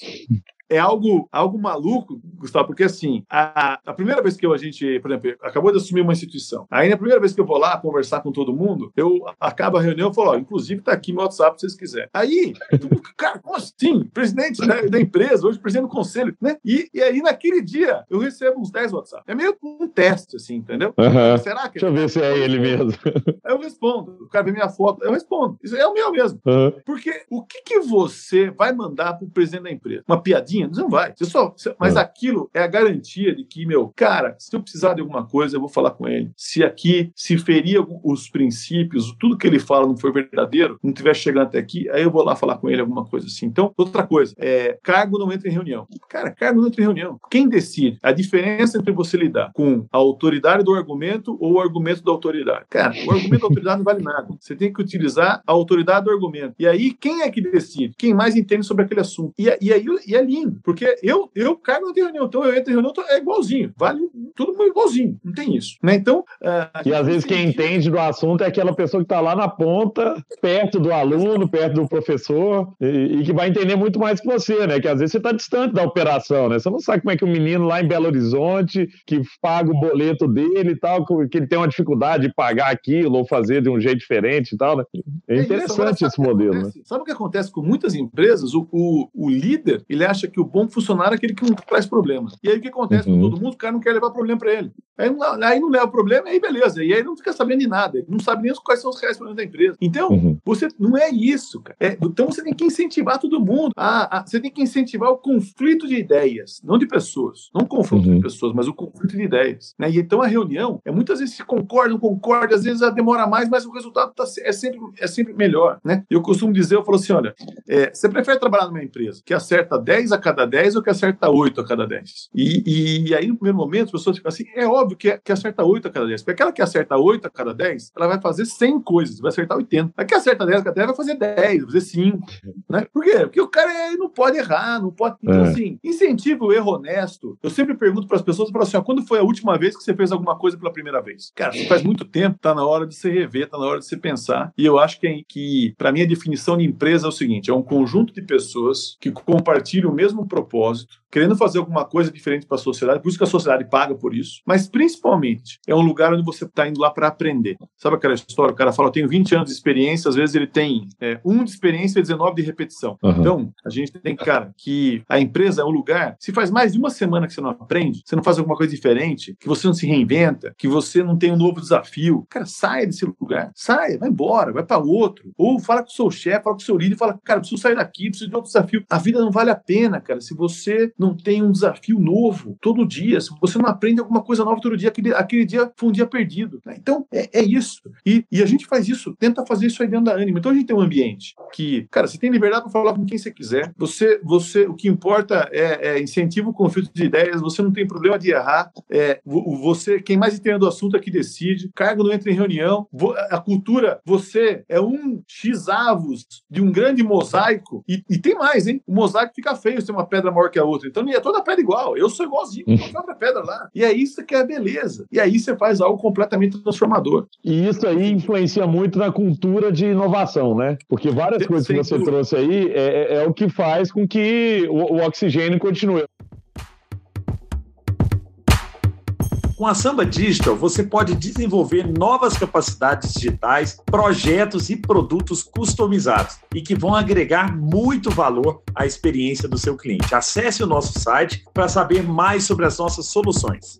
é algo, algo maluco, Gustavo, porque assim, a, a primeira vez que eu, a gente, por exemplo, acabou de assumir uma instituição, aí na primeira vez que eu vou lá conversar com todo mundo, eu acabo a reunião e falo, ó, inclusive tá aqui meu WhatsApp se vocês quiserem. Aí, cara, como assim? Presidente da, da, empresa, hoje presidente do conselho, né? E, e aí naquele dia eu recebo uns 10 WhatsApp. É meio um teste, assim, entendeu? Uhum. Será que... Deixa eu ver se é ele mesmo. Aí eu respondo. O cara vê minha foto, eu respondo. Isso é o meu mesmo. Uhum. Porque o que, que você vai mandar pro presidente da empresa? Uma piadinha? Você não vai. Você só, você, mas é. aquilo é a garantia de que, meu, cara, se eu precisar de alguma coisa, eu vou falar com ele. Se aqui, se ferir os princípios, tudo que ele fala não for verdadeiro, não estiver chegando até aqui, aí eu vou lá falar com ele alguma coisa assim. Então, outra coisa, é, cargo não entra em reunião. Cara, cargo não entra em reunião. Quem decide? A diferença entre você lidar com a autoridade do argumento ou o argumento da autoridade. Cara, o argumento da autoridade não vale nada. Você tem que utilizar a autoridade do argumento. E aí, quem é que decide? Quem mais entende sobre aquele assunto. E, e aí, e é porque eu, eu cago na reunião, então eu entro em reunião, é igualzinho, vale tudo igualzinho, não tem isso. Né? Então. Uh, e às vezes quem entende do assunto é aquela pessoa que está lá na ponta, perto do aluno, perto do professor, e, e, que vai entender muito mais que você, né? Que às vezes você está distante da operação, né? Você não sabe como é que o menino lá em Belo Horizonte, que paga o boleto dele e tal, que ele tem uma dificuldade de pagar aquilo ou fazer de um jeito diferente e tal, né? É, é interessante esse modelo, né? Sabe o que acontece com muitas empresas? O, o, o líder, ele acha que o bom funcionário é aquele que não traz problemas. E aí o que acontece uhum. com todo mundo? O cara não quer levar problema para ele. Aí não, aí não leva problema, aí beleza. E aí não fica sabendo de nada. Ele não sabe nem quais são os reais problemas da empresa. Então, uhum. você não é isso, cara. É, então você tem que incentivar todo mundo. A, a, você tem que incentivar o conflito de ideias, não de pessoas. Não o confronto uhum. de pessoas, mas o conflito de ideias. Né? E então a reunião, é, muitas vezes se concorda, não concorda, às vezes demora mais, mas o resultado tá, é, sempre, é sempre melhor. Né? Eu costumo dizer, eu falo assim: olha, é, você prefere trabalhar numa empresa que acerta 10 a cada 10 ou que acerta 8 a cada 10? E, e aí, no primeiro momento, as pessoas ficam assim: é óbvio que, que acerta 8 a cada 10. Porque aquela que acerta 8 a cada 10, ela vai fazer 100 coisas, vai acertar 80. A que acerta 10 a cada 10 vai fazer 10, vai fazer 5. Né? Por quê? Porque o cara não pode errar, não pode. Então, é. assim, incentiva o erro honesto. Eu sempre pergunto para as pessoas: eu falo assim, ó, quando foi a última vez que você fez alguma coisa pela primeira vez? Cara, faz muito tempo, tá na hora de você rever, tá na hora de você pensar. E eu acho que, que para mim, a definição de empresa é o seguinte: é um conjunto de pessoas que compartilham o mesmo propósito, querendo fazer alguma coisa diferente para a sociedade, por isso que a sociedade paga por isso, mas principalmente é um lugar onde você está indo lá para aprender. Sabe aquela história? O cara fala, eu tenho 20 anos de experiência, às vezes ele tem é, um de experiência e 19 de repetição. Uhum. Então, a gente tem, cara, que a empresa é um lugar, se faz mais de uma semana que você não aprende, você não faz alguma coisa diferente, que você não se reinventa, que você não tem um novo desafio, cara, saia desse lugar, saia, vai embora, vai para outro. Ou fala com o seu chefe, fala com o seu líder, fala, cara, preciso sair daqui, preciso de outro desafio. A vida não vale a pena, cara, se você não tem um desafio novo todo dia, se você não aprende alguma coisa nova todo dia, aquele, aquele dia foi um dia perdido. Né? Então, é, é isso. E, e, a gente faz isso, tenta fazer isso aí dentro da Anima. Então, a gente tem um ambiente que, cara, você tem liberdade para falar com quem você quiser. Você, você, o que importa é, é incentivo o conflito de ideias, você não tem problema de errar. É, você, quem mais entende do assunto é que decide. Cargo não entra em reunião. A cultura, você é um X avos de um grande mosaico. E, e tem mais, hein? O mosaico fica feio tem uma pedra maior que a outra. Então, é toda pedra igual. Eu sou igualzinho, outra pedra lá. E é isso que é a beleza. E aí você faz algo completamente transformador. E isso aí influencia muito na cultura de inovação, né? Porque várias coisas que você dúvida. trouxe aí é, é, é, o que faz com que o, o oxigênio continue. Com a Samba Digital, você pode desenvolver novas capacidades digitais, projetos e produtos customizados e que vão agregar muito valor à experiência do seu cliente. Acesse o nosso site para saber mais sobre as nossas soluções.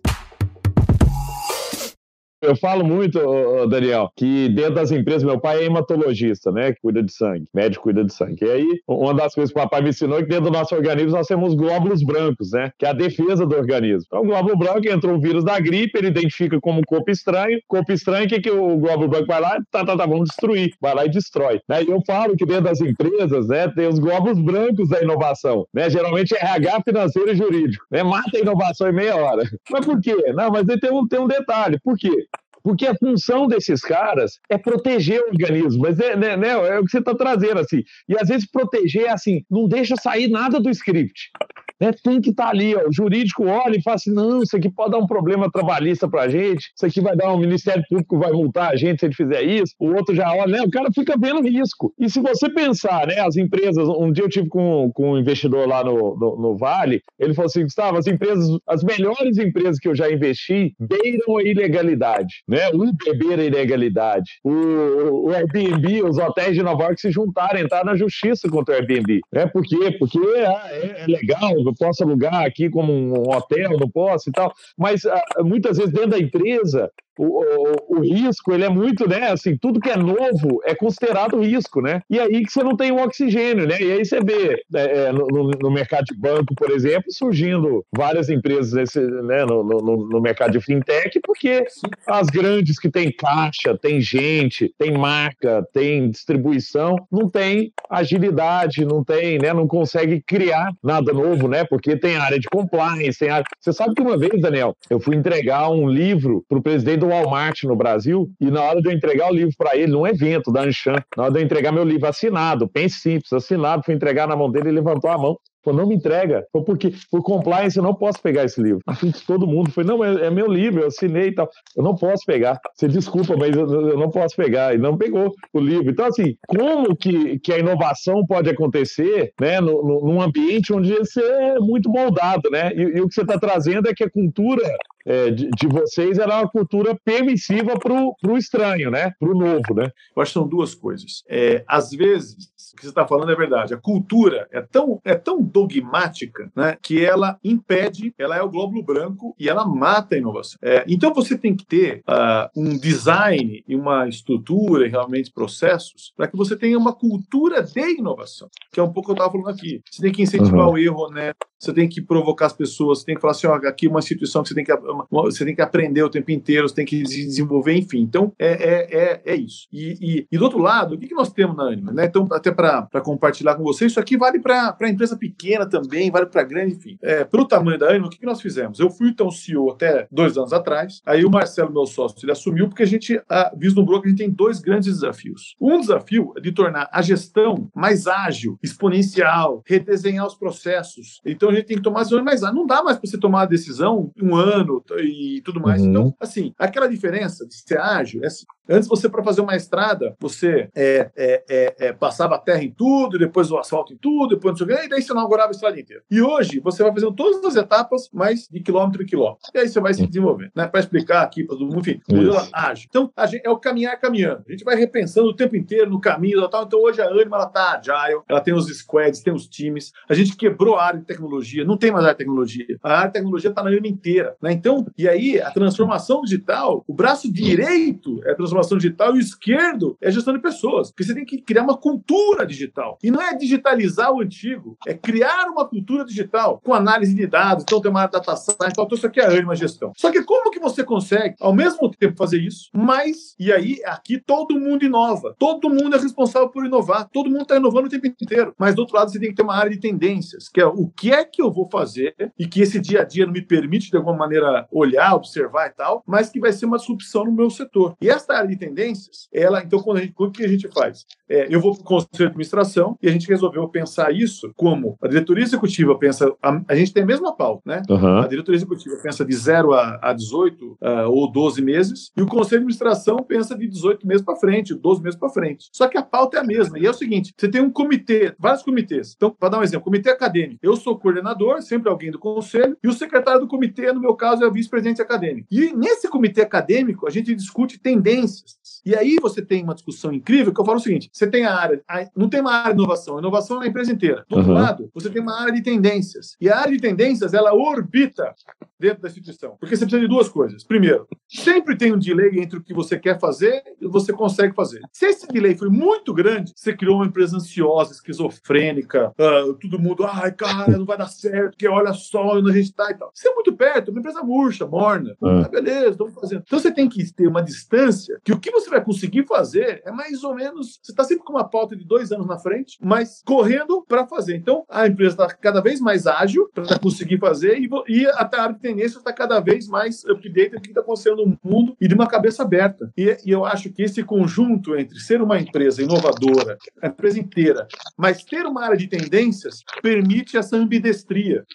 Eu falo muito, Daniel, que dentro das empresas, meu pai é hematologista, né? Que cuida de sangue, médico cuida de sangue. E aí, uma das coisas que o papai me ensinou é que dentro do nosso organismo nós temos glóbulos brancos, né? Que é a defesa do organismo. Então, o glóbulo branco entrou o vírus da gripe, ele identifica como corpo estranho. Corpo estranho, o que, que o glóbulo branco vai lá? Tá, tá, tá, vamos destruir. Vai lá e destrói. Né? E eu falo que dentro das empresas, né, tem os glóbulos brancos da inovação, né? Geralmente é RH, financeiro e jurídico. Né? Mata a inovação em meia hora. Mas por quê? Não, mas tem um, tem um detalhe. Por quê? Porque a função desses caras é proteger o organismo, mas é, né, né, é o que você está trazendo, assim. E às vezes proteger é assim, não deixa sair nada do script. Né? Tem que estar tá ali, ó, o jurídico olha e fala assim: não, isso aqui pode dar um problema trabalhista para a gente, isso aqui vai dar um Ministério Público vai multar a gente se ele fizer isso, o outro já olha, né? O cara fica vendo risco. E se você pensar, né, as empresas, um dia eu tive com, com um investidor lá no, no, no Vale, ele falou assim: Gustavo, as empresas, as melhores empresas que eu já investi beiram a ilegalidade, né? O beber a ilegalidade. O, o Airbnb, os hotéis de Nova York se juntaram, entraram na justiça contra o Airbnb. Né? Por quê? Porque ah, é, é legal, posso alugar aqui como um hotel, não posso e tal. Mas ah, muitas vezes dentro da empresa o, o, o, risco, ele é muito, né? Assim, tudo que é novo é considerado risco, né? E aí que você não tem o oxigênio, né? E aí você vê é, é no, no, mercado de banco, por exemplo, surgindo várias empresas nesse, né, no, no, no, mercado de fintech, porque as grandes que têm caixa, tem gente, tem marca, tem distribuição, não tem agilidade, não tem, né? Não consegue criar nada novo, né? Porque tem área de compliance, tem área... Você sabe que uma vez, Daniel, eu fui entregar um livro para o presidente do Walmart no Brasil e na hora de eu entregar o livro para ele, num evento da Anshan, na hora de eu entregar meu livro assinado, pense simples, assinado, fui entregar na mão dele, ele levantou a mão Falou, não me entrega. Falou, porque por compliance eu não posso pegar esse livro. Assim, todo mundo foi, não, é, é, meu livro, eu assinei e tal. Eu não posso pegar. Você desculpa, mas eu, eu, não posso pegar. E não pegou o livro. Então, assim, como que, que a inovação pode acontecer né, no, no, num ambiente onde você é muito moldado, né? E, e o que você está trazendo é que a cultura é, de, de, vocês era uma cultura permissiva para o estranho, né? Para o novo, né? Eu acho que são duas coisas. É, às vezes, o que você está falando é verdade. A cultura é tão, é tão dogmática né, que ela impede, ela é o glóbulo branco e ela mata a inovação. É, então você tem que ter uh, um design e uma estrutura e realmente processos para que você tenha uma cultura de inovação, que é um pouco o que eu estava falando aqui. Você tem que incentivar uhum. o erro, né? Você tem que provocar as pessoas, você tem que falar assim, ó, aqui é uma instituição que você tem que, você tem que aprender o tempo inteiro, você tem que desenvolver, enfim. Então, é, é, é, é isso. E, e, e, do outro lado, o que, que nós temos na Anima? Né? Então, até para compartilhar com vocês, isso aqui vale para empresa pequena também, vale para grande, enfim. É, pelo tamanho da Anima, o que, que nós fizemos? Eu fui, então, CEO até dois anos atrás, aí o Marcelo, meu sócio, ele assumiu porque a gente a, vislumbrou que a gente tem dois grandes desafios. Um desafio é de tornar a gestão mais ágil, exponencial, redesenhar os processos. Então, a gente tem que tomar decisões mais ágeis. Não dá mais para você tomar a decisão um ano e tudo mais. Uhum. Então, assim, aquela diferença de ser ágil é assim, Antes você, para fazer uma estrada, você é, é, é, é, passava a terra em tudo, depois o asfalto em tudo, depois não sei o quê, e daí você inaugurava a estrada inteira. E hoje você vai fazendo todas as etapas, mais de quilômetro em quilômetro. E aí você vai se desenvolvendo, né? Para explicar aqui para todo mundo, enfim, modelo ágil. Então, gente, é o caminhar caminhando. A gente vai repensando o tempo inteiro no caminho tal. Então, hoje a Anima ela tá agile, ela tem os squads, tem os times. A gente quebrou a área de tecnologia, não tem mais área de tecnologia. A área de tecnologia está na Anima inteira, né? Então, e aí a transformação digital, o braço direito é a transformação digital e o esquerdo é gestão de pessoas. Porque você tem que criar uma cultura digital. E não é digitalizar o antigo, é criar uma cultura digital com análise de dados. Então tem uma data science, então isso aqui é a Anima Gestão. Só que como que você consegue, ao mesmo tempo, fazer isso, mas, e aí, aqui todo mundo inova. Todo mundo é responsável por inovar. Todo mundo está inovando o tempo inteiro. Mas, do outro lado, você tem que ter uma área de tendências, que é o que é que eu vou fazer e que esse dia a dia não me permite, de alguma maneira, olhar, observar e tal, mas que vai ser uma disrupção no meu setor. E essa área de tendências, ela, então, quando a gente, o que a gente faz? É, eu vou para o conselho de administração e a gente resolveu pensar isso como a diretoria executiva pensa, a, a gente tem a mesma pauta, né? Uhum. A diretoria executiva pensa de 0 a, a 18 uh, ou 12 meses e o conselho de administração pensa de 18 meses para frente, 12 meses para frente. Só que a pauta é a mesma. E é o seguinte: você tem um comitê, vários comitês. Então, para dar um exemplo, comitê acadêmico. Eu sou coordenador, sempre alguém do conselho, e o secretário do comitê, no meu caso, é o vice-presidente acadêmico. E nesse comitê acadêmico, a gente discute tendências. E aí você tem uma discussão incrível que eu falo o seguinte: você tem a área, não tem uma área de inovação, inovação na empresa inteira. Do outro uhum. lado, você tem uma área de tendências. E a área de tendências, ela orbita dentro da instituição. Porque você precisa de duas coisas. Primeiro, sempre tem um delay entre o que você quer fazer e você consegue fazer. Se esse delay foi muito grande, você criou uma empresa ansiosa, esquizofrênica, uh, todo mundo, ai, cara, não vai dar certo, porque olha só onde a gente está e tal. Você é muito perto, uma empresa murcha, morna. Uhum. Ah, beleza, estamos fazendo. Então você tem que ter uma distância que o que você vai conseguir fazer é mais ou menos. Você está sempre com uma pauta de dois anos na frente, mas correndo para fazer. Então a empresa está cada vez mais ágil para conseguir fazer e, e a área de tendência está cada vez mais update do que está acontecendo no mundo e de uma cabeça aberta. E, e, eu acho que esse conjunto entre ser uma empresa inovadora, a empresa inteira, mas ter uma área de tendências, permite essa ambidestria.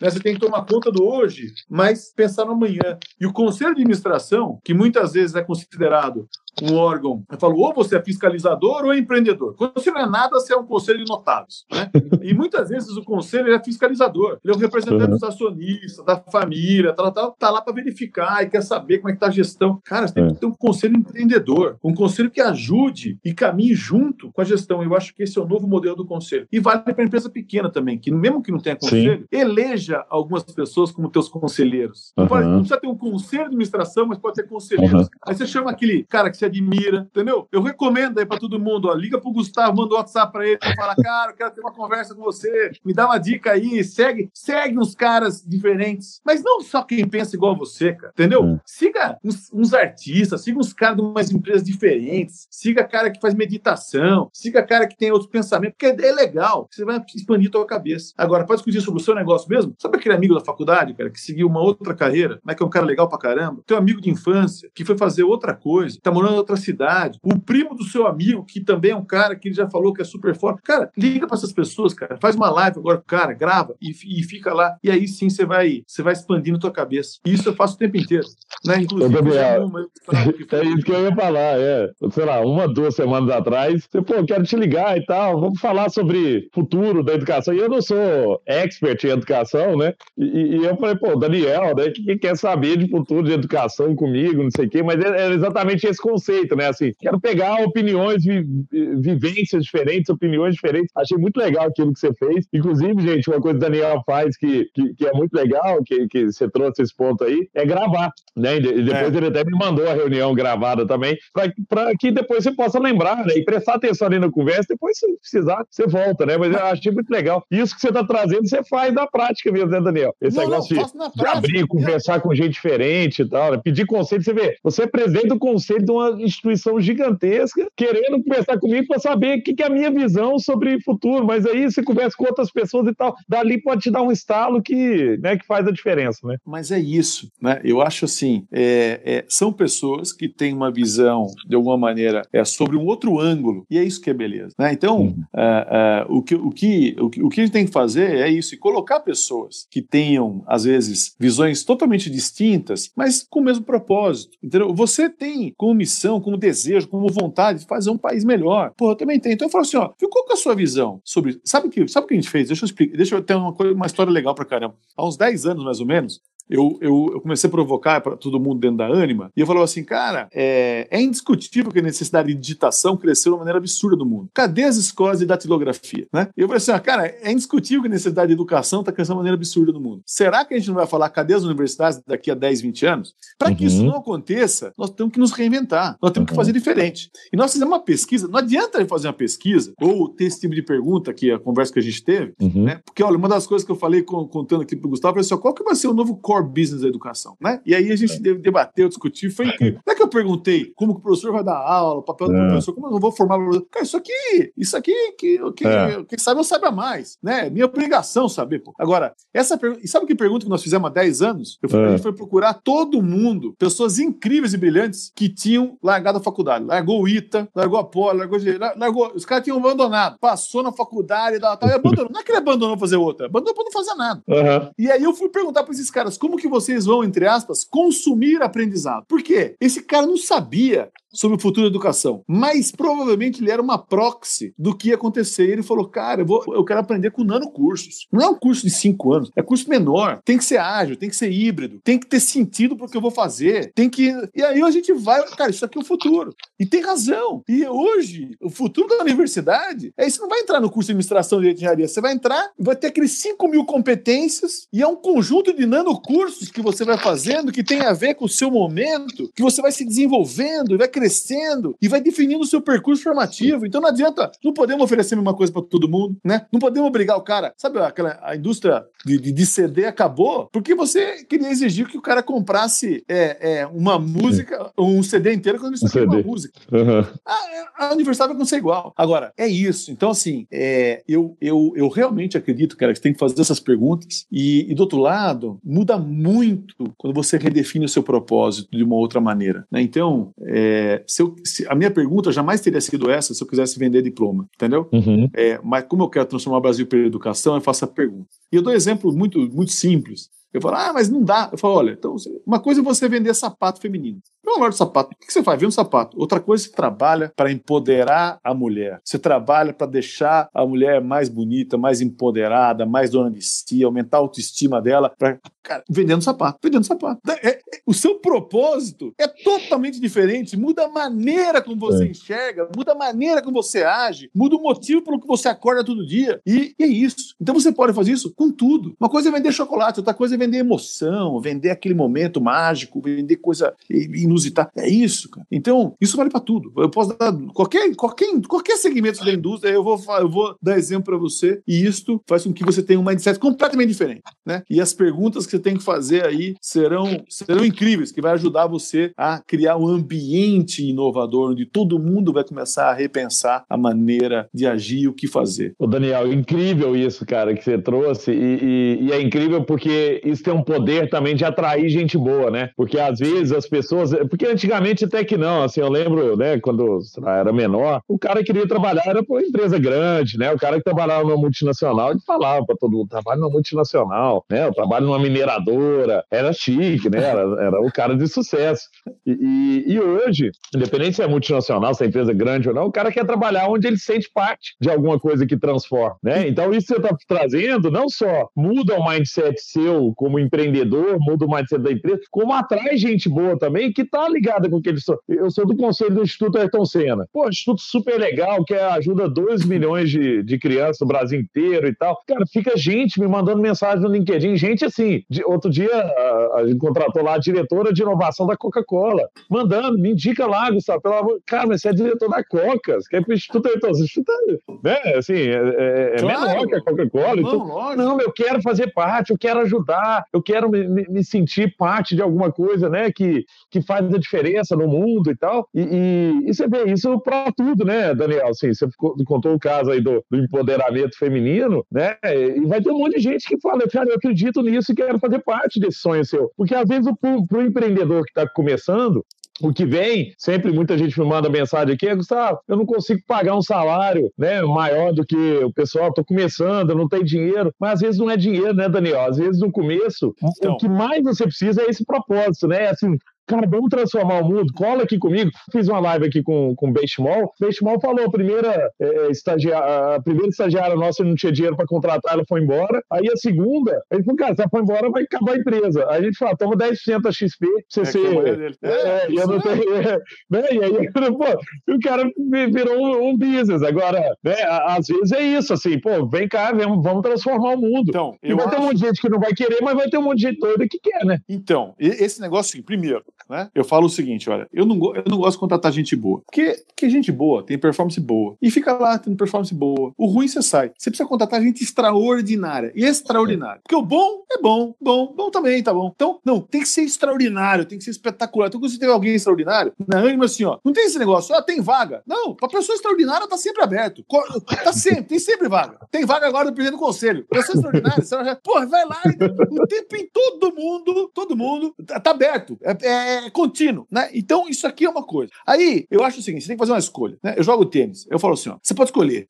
Né? Você tem que tomar conta do hoje, mas pensar no amanhã. E o conselho de administração, que muitas vezes é considerado um órgão, eu falo, ou você é fiscalizador ou é empreendedor. Quando você não é nada, você é um conselho de notáveis. Né? E muitas vezes o conselho é fiscalizador. Ele é o representante uhum. dos acionistas, da família, tal, tal, tá lá para verificar e quer saber como é que está a gestão. Cara, você tem é. que ter um conselho empreendedor, um conselho que ajude e caminhe junto com a gestão. Eu acho que esse é o novo modelo do conselho. E vale para a empresa pequena também, que mesmo que não tenha conselho, Sim. eleja algumas pessoas como teus conselheiros. Uhum. Não, pode, não, precisa ter um conselho de administração, mas pode ter conselheiros. Uhum. Aí você chama aquele cara que você admira, entendeu? Eu recomendo aí para todo mundo, ó, liga pro Gustavo, manda um WhatsApp para ele, fala, cara, eu quero ter uma conversa com você, me dá uma dica aí, segue, segue uns caras diferentes, mas não só quem pensa igual a você, cara, entendeu? Hum. Siga uns, uns, artistas, siga uns caras de umas empresas diferentes, siga cara que faz meditação, siga cara que tem outros pensamentos, porque é legal, você vai expandir tua cabeça. Agora, para discutir sobre o seu negócio mesmo, sabe aquele amigo da faculdade, cara, que seguiu uma outra carreira, mas que é um cara legal pra caramba? Teu amigo de infância, que foi fazer outra coisa, tá morando morando em outra cidade, o primo do seu amigo, que também é um cara que ele já falou que é super forte. Cara, liga para essas pessoas, cara. Faz uma live agora com o cara, grava e, e fica lá. E aí sim você vai, você vai expandindo a tua cabeça. E isso eu faço o tempo inteiro. Né? Inclusive, uma, é isso que eu ia falar, é. Sei lá, uma, duas semanas atrás, você, pô, quero te ligar e tal, vamos falar sobre futuro da educação. E eu não sou expert em educação, né? E, e eu falei, pô, Daniel, né, que, que quer saber de futuro de educação comigo, não sei o quê, mas é, é exatamente esse conceito, né? Assim, quero pegar opiniões, vi, vivências diferentes, opiniões diferentes. Achei muito legal aquilo que você fez. Inclusive, gente, uma coisa que o Daniel faz que, que, que é muito legal, que, que você trouxe esse ponto aí, é gravar, né? E depois é. ele até me mandou a reunião gravada também, para que depois você possa lembrar, né? E prestar atenção ali na conversa, depois, se precisar, você volta, né? Mas eu achei muito legal. Isso que você está trazendo, você faz na prática mesmo, né, Daniel? Esse não, negócio não, de, de, abrir, conversar com gente diferente e tal, né? pedir conselho. Você vê, você é presidente do conselho de uma instituição gigantesca, querendo conversar comigo para saber o que, que, é a minha visão sobre futuro. Mas aí você conversa com outras pessoas e tal, dali pode te dar um estalo que, né, que faz a diferença, né? Mas é isso, né? Eu acho assim, é, é, são pessoas que têm uma visão, de alguma maneira, é, sobre um outro ângulo, e é isso que é beleza. Né? Então, uhum. uh, uh, o, que, o, que, o, que, o que a gente tem que fazer é isso, e colocar pessoas que tenham, às vezes, visões totalmente distintas, mas com o mesmo propósito. Entendeu? Você tem como missão, como desejo, como vontade de fazer um país melhor. Pô, eu também tenho. Então eu falo assim, ó, que é a sua visão sobre. Sabe o que, sabe que a gente fez? Deixa eu explicar, deixa eu ter uma, coisa, uma história legal pra caramba. Há uns 10 anos, mais ou menos, eu, eu, eu, comecei a provocar para todo mundo dentro da Anima, e eu falava assim, cara, é, é, indiscutível que a necessidade de digitação cresceu de uma maneira absurda no mundo. Cadê as escolas de datilografia? Né? E eu falei assim, ah, cara, é indiscutível que a necessidade de educação está crescendo de uma maneira absurda no mundo. Será que a gente não vai falar cadê as universidades daqui a 10, 20 anos? Para que uhum. isso não aconteça, nós temos que nos reinventar, nós temos uhum. que fazer diferente. E nós fizemos uma pesquisa, não adianta fazer uma pesquisa ou ter esse tipo de pergunta que a conversa que a gente teve, uhum. né? Porque, olha, uma das coisas que eu falei contando aqui para o Gustavo, eu falei assim, qual que vai ser o novo core core business da educação, né? E aí a gente é. debateu, discutiu, foi incrível. Não é que eu perguntei como que o professor vai dar aula, o papel do é. professor, como eu não vou formar o professor. Cara, isso aqui, isso aqui, que, que, é. quem sabe eu saiba mais, né? Minha obrigação saber, pô. Agora, essa pergunta, e sabe que pergunta que nós fizemos há 10 anos? Eu fui, A é. gente foi procurar todo mundo, pessoas incríveis e brilhantes que tinham largado a faculdade. Largou o ITA, largou a Poli, largou, largou os caras tinham abandonado, passou na faculdade, tal, tal, e abandonou. Não é que ele abandonou fazer outra, abandonou pra não fazer nada. Uhum. E aí eu fui perguntar para esses caras como que vocês vão, entre aspas, consumir aprendizado. Por quê? Esse cara não sabia sobre o futuro da educação, mas provavelmente ele era uma proxy do que ia acontecer. Ele falou: Cara, eu, vou, eu quero aprender com nanocursos. Não é um curso de cinco anos, é curso menor. Tem que ser ágil, tem que ser híbrido, tem que ter sentido para o que eu vou fazer. Tem que. E aí a gente vai, cara, isso aqui é o futuro. E tem razão. E hoje, o futuro da universidade é isso. Não vai entrar no curso de administração de engenharia. Você vai entrar, vai ter aqueles 5 mil competências e é um conjunto de nanocursos que você vai fazendo que tem a ver com o seu momento, que você vai se desenvolvendo e vai crescendo e vai definindo o seu percurso formativo. Então não adianta, não podemos oferecer a mesma coisa para todo mundo, né? Não podemos obrigar o cara. Sabe aquela a indústria de, de, de, CD acabou porque você queria exigir que o cara comprasse é, é, uma música, um CD inteiro quando ele só um uma música. Uhum. A, a universidade vai acontecer igual. Agora, é isso. Então, assim, é, eu, eu, eu realmente acredito, cara, que você tem que fazer essas perguntas. E, e do outro lado, muda muito quando você redefine o seu propósito de uma outra maneira. Né? Então, é, se eu, se, a minha pergunta jamais teria sido essa se eu quisesse vender diploma, entendeu? Uhum. É, mas como eu quero transformar o Brasil pela educação, eu faço a pergunta. E eu dou um exemplo muito, muito simples. Eu falo, ah, mas não dá. Eu falo, olha, então, uma coisa é você vender sapato feminino. Pelo amor do sapato, o que você faz? Vende um sapato. Outra coisa, você trabalha para empoderar a mulher. Você trabalha para deixar a mulher mais bonita, mais empoderada, mais dona de si, aumentar a autoestima dela, pra, cara, vendendo sapato, vendendo sapato. É, é, o seu propósito é totalmente diferente, muda a maneira como você é. enxerga, muda a maneira como você age, muda o motivo pelo que você acorda todo dia. E, e é isso. Então você pode fazer isso com tudo. Uma coisa é vender chocolate, outra coisa é vender emoção, vender aquele momento mágico, vender coisa inusitada. É isso, cara. Então, isso vale para tudo. Eu posso dar qualquer, qualquer, qualquer segmento da indústria, eu vou, eu vou dar exemplo para você, e isto faz com que você tenha um mindset completamente diferente, né? E as perguntas que você tem que fazer aí serão, serão incríveis que vai ajudar você a criar um ambiente inovador onde todo mundo vai começar a repensar a maneira de agir e o que fazer. Ô Daniel, incrível isso, cara, que você trouxe e, e, e, é incrível porque isso tem um poder também de atrair gente boa, né? Porque às vezes as pessoas, porque antigamente até que não, assim, eu lembro, né, quando lá, era menor, o cara queria trabalhar era para uma empresa grande, né? O cara que trabalhava numa multinacional, ele falava para todo mundo, trabalho numa multinacional, né? Eu trabalho numa mineradora, era chique, né? Era, era o cara de sucesso. E, e, e, hoje, independente se é multinacional, se é empresa grande ou não, o cara quer trabalhar onde ele sente parte de alguma coisa que transforma, né? Então isso que você está trazendo não só muda o mindset seu como empreendedor, muda o mindset da empresa, como atrai gente boa também que está ligada com o que eles são. Eu sou do conselho do Instituto Ayrton Senna. Pô, instituto super legal, que ajuda 2 milhões de, de crianças do Brasil inteiro e tal. Cara, fica gente me mandando mensagem no LinkedIn, gente assim. De, outro dia a, a gente contratou lá a diretora de inovação da Coca-Cola, mandando, me indica lá, Gustavo, pelo amor. Cara, mas você é diretor da Coca, você quer ir pro Instituto Senna? Instituto, né? Assim, é, é, é claro. menor que a Coca-Cola. Então, não, eu quero fazer parte, eu quero ajudar, eu quero me, me, sentir parte de alguma coisa, né, que, que faz a diferença no mundo e tal. E, e, e você vê isso para tudo, né, Daniel? Assim, você contou o caso aí do, do, empoderamento feminino, né? E vai ter um monte de gente que fala, cara, eu acredito nisso e quero fazer parte desse sonho seu. Porque às vezes para o empreendedor que está começando, o que vem, sempre muita gente me manda mensagem aqui, é, Gustavo, eu não consigo pagar um salário né, maior do que o pessoal, estou começando, não tenho dinheiro, mas às vezes não é dinheiro, né, Daniel? Às vezes no começo, então... o que mais você precisa é esse propósito, né? Assim, cara, vamos transformar o mundo, cola aqui comigo. Fiz uma live aqui com, com o Benchmall. O Benchmall falou, a primeira, é, estagiária, a primeira estagiária nossa não tinha dinheiro para contratar, ela foi embora. Aí a segunda, ele falou, cara, se ela foi embora, vai acabar a empresa. Aí a gente falou, toma 10% da XP pra você é, ser... É, é, e eu não tenho... É, né? E aí, pô, o cara virou um, um, business. Agora, né, às vezes é isso, assim, pô, vem cá, vamos, vamos transformar o mundo. Então, e vai acho... ter um monte de gente que não vai querer, mas vai ter um monte de gente doida que quer, né? Então, esse negócio, assim, primeiro, né? Eu falo o seguinte, olha, eu não, eu não gosto de contratar gente boa. Porque, porque gente boa tem performance boa. E fica lá tendo performance boa. O ruim você sai. Você precisa contratar gente extraordinária. E extraordinária. Porque o bom é bom, bom, bom também, tá bom. Então, não, tem que ser extraordinário, tem que ser espetacular. Então, quando você tem alguém extraordinário, na ânima assim, ó, não tem esse negócio, ó, tem vaga. Não, pra pessoa extraordinária tá sempre aberto. Tá sempre, tem sempre vaga. Tem vaga agora do presidente do conselho. Pessoa extraordinária, você já, porra, vai lá, o tempo em todo mundo, todo mundo, tá, tá aberto. É, é, é contínuo, né? Então, isso aqui é uma coisa. Aí, eu acho o seguinte: você tem que fazer uma escolha. Né? Eu jogo tênis. Eu falo assim: ó, você pode escolher.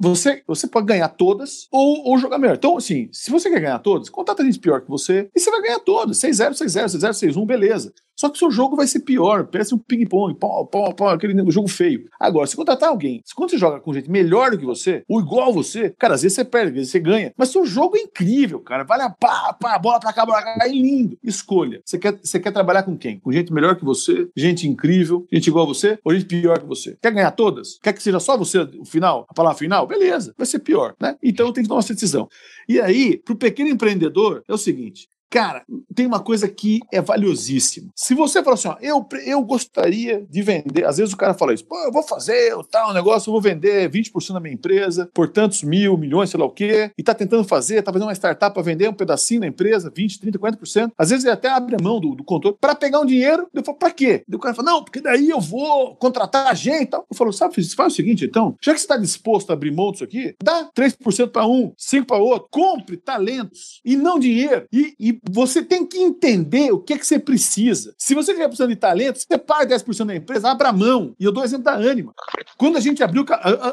Você, você pode ganhar todas ou, ou jogar melhor. Então, assim, se você quer ganhar todas, contrata gente pior que você e você vai ganhar todas. 6-0, 6-0, 6-0, 6-1, beleza. Só que o seu jogo vai ser pior, parece um ping-pong, pau, pau, pau, aquele jogo feio. Agora, se contratar alguém, se quando você joga com gente melhor do que você, ou igual a você, cara, às vezes você perde, às vezes você ganha. Mas seu jogo é incrível, cara. Vale a pá, pá, bola pra cá, bola pra cá, é lindo. Escolha. Você quer, você quer trabalhar com quem? Com gente melhor que você, gente incrível, gente igual a você, ou gente pior que você? Quer ganhar todas? Quer que seja só você o final, a palavra final? Beleza, vai ser pior, né? Então tem que tomar essa decisão. E aí, pro pequeno empreendedor, é o seguinte: Cara, tem uma coisa que é valiosíssima. Se você falar assim, ó, eu, eu gostaria de vender, às vezes o cara fala isso, pô, eu vou fazer o tal negócio, eu vou vender 20% da minha empresa por tantos mil, milhões, sei lá o quê, e tá tentando fazer, tá fazendo uma startup para vender um pedacinho da empresa, 20, 30, 40%. Às vezes ele até abre a mão do, do controle para pegar um dinheiro. Eu falo, pra quê? o cara fala, não, porque daí eu vou contratar a gente e tal. Eu falo, sabe, faz o seguinte, então, já que você está disposto a abrir mão disso aqui, dá 3% para um, 5% para outro, compre talentos e não dinheiro. E, e você tem que entender o que é que você precisa. Se você estiver precisando de talento, você paga 10% da empresa, abra mão. E eu dou o exemplo da Anima. Quando a gente abriu.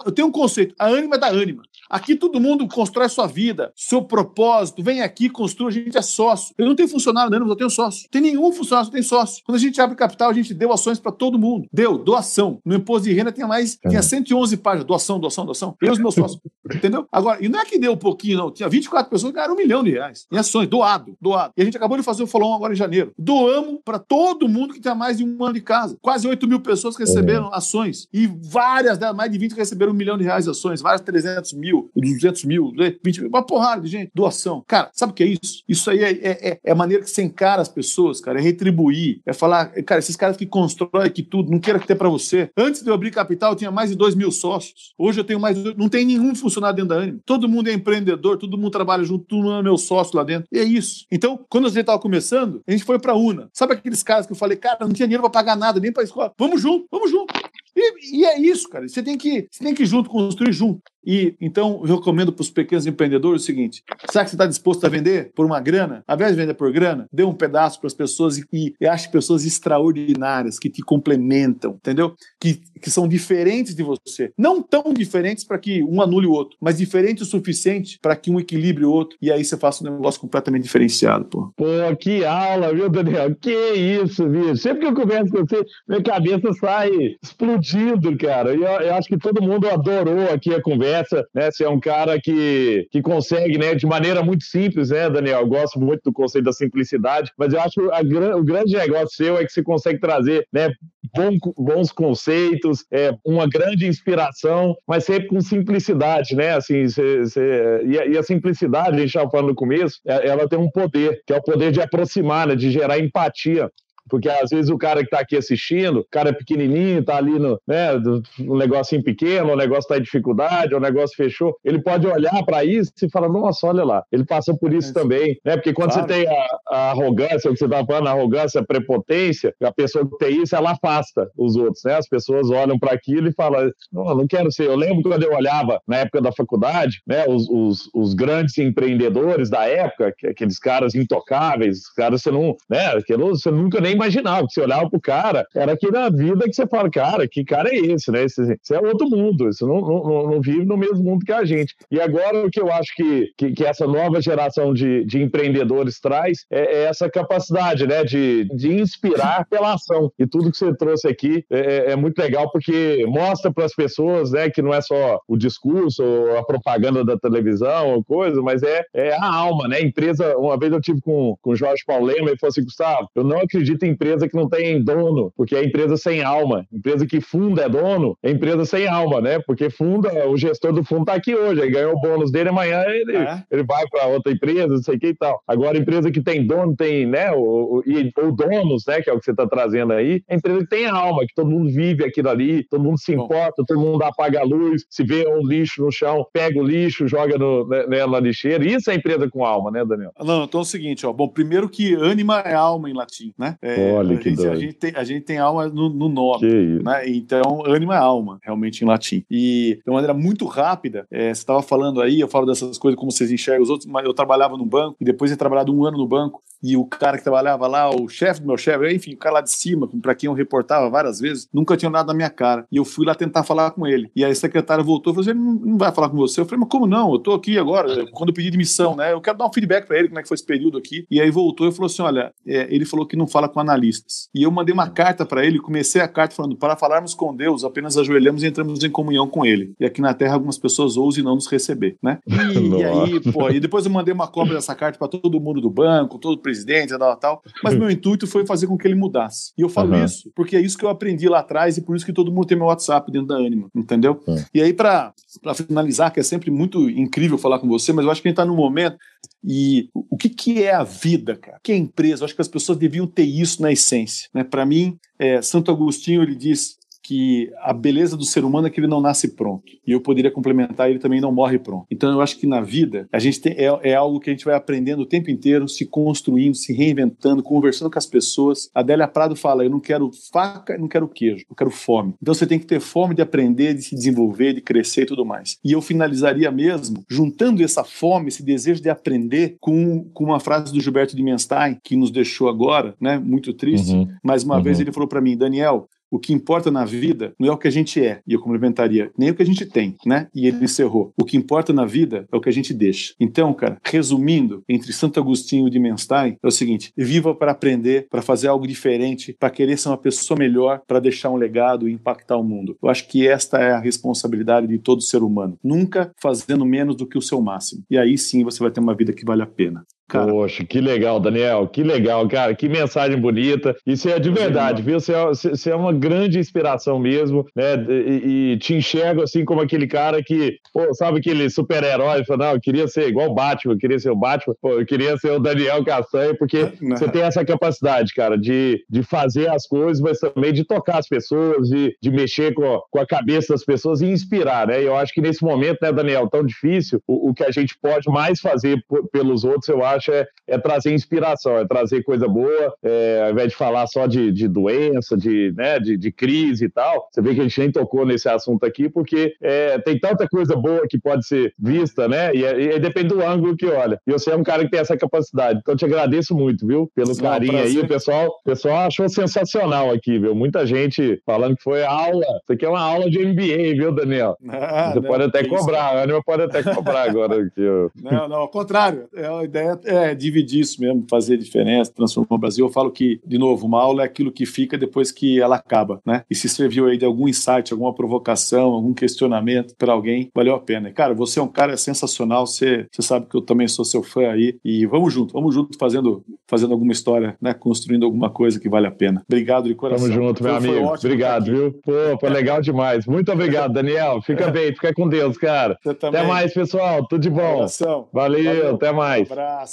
Eu tenho um conceito: a Anima é da Anima. Aqui todo mundo constrói sua vida, seu propósito, vem aqui, construa, a gente é sócio. Eu não tenho funcionário da Anima, eu tenho sócio. Tem nenhum funcionário, só tem sócio. Quando a gente abre capital, a gente deu ações para todo mundo. Deu, doação. No imposto de renda tinha mais, tinha 111 páginas. Doação, doação, doação. Eu e os meus sócios. Entendeu? Agora, e não é que deu um pouquinho, não. Tinha 24 pessoas que ganharam um milhão de reais em ações, doado, doado. E a gente acabou de fazer o follow agora em janeiro. Doamos para todo mundo que tem mais de um ano de casa. Quase 8 mil pessoas receberam é. ações. E várias delas, mais de 20 receberam um milhão de reais de ações. Várias 300 mil, 200 mil, 20 mil. Uma porrada de gente. Doação. Cara, sabe o que é isso? Isso aí é, é, é, é a maneira que você encara as pessoas, cara. É retribuir. É falar, cara, esses caras que constroem aqui tudo, não queira que ter para você. Antes de eu abrir capital, eu tinha mais de 2 mil sócios. Hoje eu tenho mais. Não tem nenhum funcionário dentro da Anima. Todo mundo é empreendedor, todo mundo trabalha junto, todo mundo é meu sócio lá dentro. E é isso. Então, Então, quando a gente estava começando, a gente foi para Una. Sabe aqueles caras que eu falei, cara, não tinha dinheiro para pagar nada, nem para escola. Vamos junto, vamos junto. E, e, é isso, cara. Você tem que, você tem que junto construir junto. E então eu recomendo para os pequenos empreendedores o seguinte: será que você está disposto a vender por uma grana? Ao invés de vender por grana, dê um pedaço para as pessoas e, e ache pessoas extraordinárias que te complementam, entendeu? Que, que são diferentes de você. Não tão diferentes para que um anule o outro, mas diferentes o suficiente para que um equilibre o outro. E aí você faça um negócio completamente diferenciado, pô. Pô, que aula, viu, Daniel? Que isso, viu? Sempre que eu converso com você, minha cabeça sai explodindo, cara. E eu, eu acho que todo mundo adorou aqui a conversa essa, né? Você é um cara que, que consegue, né, de maneira muito simples, né, Daniel? Eu gosto muito do conceito da simplicidade, mas eu acho a, o grande negócio seu é que você consegue trazer, né, bom, bons conceitos, é, uma grande inspiração, mas sempre com simplicidade, né? Assim, cê, cê, e, a, e, a, simplicidade, a gente estava falando no começo, é, ela tem um poder, que é o poder de aproximar, né, de gerar empatia. Porque às vezes o cara que está aqui assistindo, o cara é pequenininho, está ali no, né, um negocinho pequeno, o negócio está em dificuldade, o negócio fechou, ele pode olhar para isso e falar, nossa, olha lá, ele passou por isso é. também, né? Porque quando claro. você tem a, a, arrogância, o que você estava falando, a arrogância, a prepotência, a pessoa que tem isso, ela afasta os outros, né? As pessoas olham para aquilo e falam, não, não quero ser. Eu lembro quando eu olhava na época da faculdade, né? Os, os, os grandes empreendedores da época, aqueles caras intocáveis, caras você não, né? Você nunca nem imaginava. Você olhava pro cara, era aqui na vida que você fala, cara, que cara é esse, né? Esse, esse é outro mundo, isso não, não, não, vive no mesmo mundo que a gente. E agora o que eu acho que, que, que essa nova geração de, de empreendedores traz é, é, essa capacidade, né, de, de inspirar pela ação. E tudo que você trouxe aqui é, é, é muito legal porque mostra para as pessoas, né, que não é só o discurso ou a propaganda da televisão ou coisa, mas é, é a alma, né? empresa, uma vez eu tive com, com o Jorge Paulema e falou assim, Gustavo, eu não acredito em empresa que não tem dono, porque é empresa sem alma. Empresa que funda é dono, é empresa sem alma, né? Porque funda, o gestor do fundo está aqui hoje, aí ganhou o bônus dele, amanhã ele, é. ele vai para outra empresa, não sei o que e tal. Agora, empresa que tem dono, tem, né? O, o, e, ou donos, né? Que é o que você está trazendo aí, é empresa que tem alma, que todo mundo vive aquilo ali, todo mundo se importa, Bom. todo mundo apaga a luz, se vê um lixo no chão, pega o lixo, joga no, né na lixeira. Isso é empresa com alma, né, Daniel? Não, então é o seguinte, ó. Bom, primeiro que ânima é alma em latim, né? É, Olha que gente, a gente, tem, a gente tem alma no, no nome. Né? Então, ânima é alma, realmente em latim. E de uma maneira muito rápida, é, você estava falando aí, eu falo dessas coisas como vocês enxergam os outros, mas eu trabalhava no banco e depois de trabalhado um ano no banco, e o cara que trabalhava lá, o chefe do meu chefe, enfim, o cara lá de cima, para quem eu reportava várias vezes, nunca tinha nada na minha cara. E eu fui lá tentar falar com ele. E aí a secretária voltou e falou assim: ele não, não vai falar com você. Eu falei, mas como não? Eu tô aqui agora, quando eu pedi demissão, né? Eu quero dar um feedback para ele, como é que foi esse período aqui. E aí voltou e falou assim: olha, é, ele falou que não fala com analistas. E eu mandei uma carta para ele, comecei a carta falando: para falarmos com Deus, apenas ajoelhamos e entramos em comunhão com ele. E aqui na terra algumas pessoas ousam não nos receber, né? E, e aí, pô, e depois eu mandei uma cópia dessa carta para todo mundo do banco, todo presidente, tal, tal. Mas meu intuito foi fazer com que ele mudasse. E eu falo uhum. isso porque é isso que eu aprendi lá atrás e por isso que todo mundo tem meu WhatsApp dentro da Anima, entendeu? Uhum. E aí, para finalizar, que é sempre muito incrível falar com você, mas eu acho que a gente está num momento e o que, que é a vida, cara? O que é empresa? Eu acho que as pessoas deviam ter isso na essência. Né? Para mim, é, Santo Agostinho ele diz que a beleza do ser humano é que ele não nasce pronto. E eu poderia complementar, ele também não morre pronto. Então eu acho que na vida, a gente tem, é, é algo que a gente vai aprendendo o tempo inteiro, se construindo, se reinventando, conversando com as pessoas. A Adélia Prado fala: eu não quero faca, não quero queijo, eu quero fome. Então você tem que ter fome de aprender, de se desenvolver, de crescer e tudo mais. E eu finalizaria mesmo juntando essa fome, esse desejo de aprender com, com uma frase do Gilberto de Menstein, que nos deixou agora, né, muito triste. Uhum. Mais uma uhum. vez ele falou para mim, Daniel, o que importa na vida não é o que a gente é, e eu complementaria, nem o que a gente tem, né? E ele encerrou. O que importa na vida é o que a gente deixa. Então, cara, resumindo, entre Santo Agostinho e Dimenstein, é o seguinte: viva para aprender, para fazer algo diferente, para querer ser uma pessoa melhor, para deixar um legado e impactar o mundo. Eu acho que esta é a responsabilidade de todo ser humano. Nunca fazendo menos do que o seu máximo. E aí sim você vai ter uma vida que vale a pena. Cara. Poxa, que legal, Daniel, que legal, cara, que mensagem bonita. Isso é de verdade, viu? Você é, você é uma grande inspiração mesmo, né? E, e, te enxergo assim como aquele cara que, pô, sabe aquele super-herói? Fala, não, eu queria ser igual o Batman, eu queria ser o Batman, pô, eu queria ser o Daniel Castanho, porque não. você tem essa capacidade, cara, de, de fazer as coisas, mas também de tocar as pessoas, de, de mexer com a, com a cabeça das pessoas e inspirar, né? Eu acho que nesse momento, né, Daniel, tão difícil, o, o que a gente pode mais fazer pelos outros, eu acho acho é, é trazer inspiração, é trazer coisa boa, é, ao invés de falar só de, de doença, de, né, de, de, crise e tal. Você vê que a gente nem tocou nesse assunto aqui, porque é, tem tanta coisa boa que pode ser vista, né? E, e, depende do ângulo que olha. E você é um cara que tem essa capacidade. Então, eu te agradeço muito, viu? Pelo carinho aí. O pessoal, o pessoal achou sensacional aqui, viu? Muita gente falando que foi aula. Isso aqui é uma aula de MBA, viu, Daniel? Ah, você não, pode até cobrar, a Anima pode até cobrar agora. Aqui, Não, não, ao contrário. É, a ideia é dividir isso mesmo, fazer diferença, transformar o Brasil. Eu falo que, de novo, uma aula é aquilo que fica depois que ela acaba, né? E se serviu aí de algum insight, alguma provocação, algum questionamento para alguém, valeu a pena. E, cara, você é um cara sensacional, você, você sabe que eu também sou seu fã aí. E vamos junto, vamos junto fazendo, fazendo alguma história, né? Construindo alguma coisa que vale a pena. Obrigado de coração. Tamo junto, meu foi, amigo. Foi obrigado, viu? Pô, foi legal demais. Muito obrigado, Daniel. Fica bem, fica com Deus, cara. Até mais, pessoal. Tudo de bom. Valeu, Valeu, até mais. Um abraço,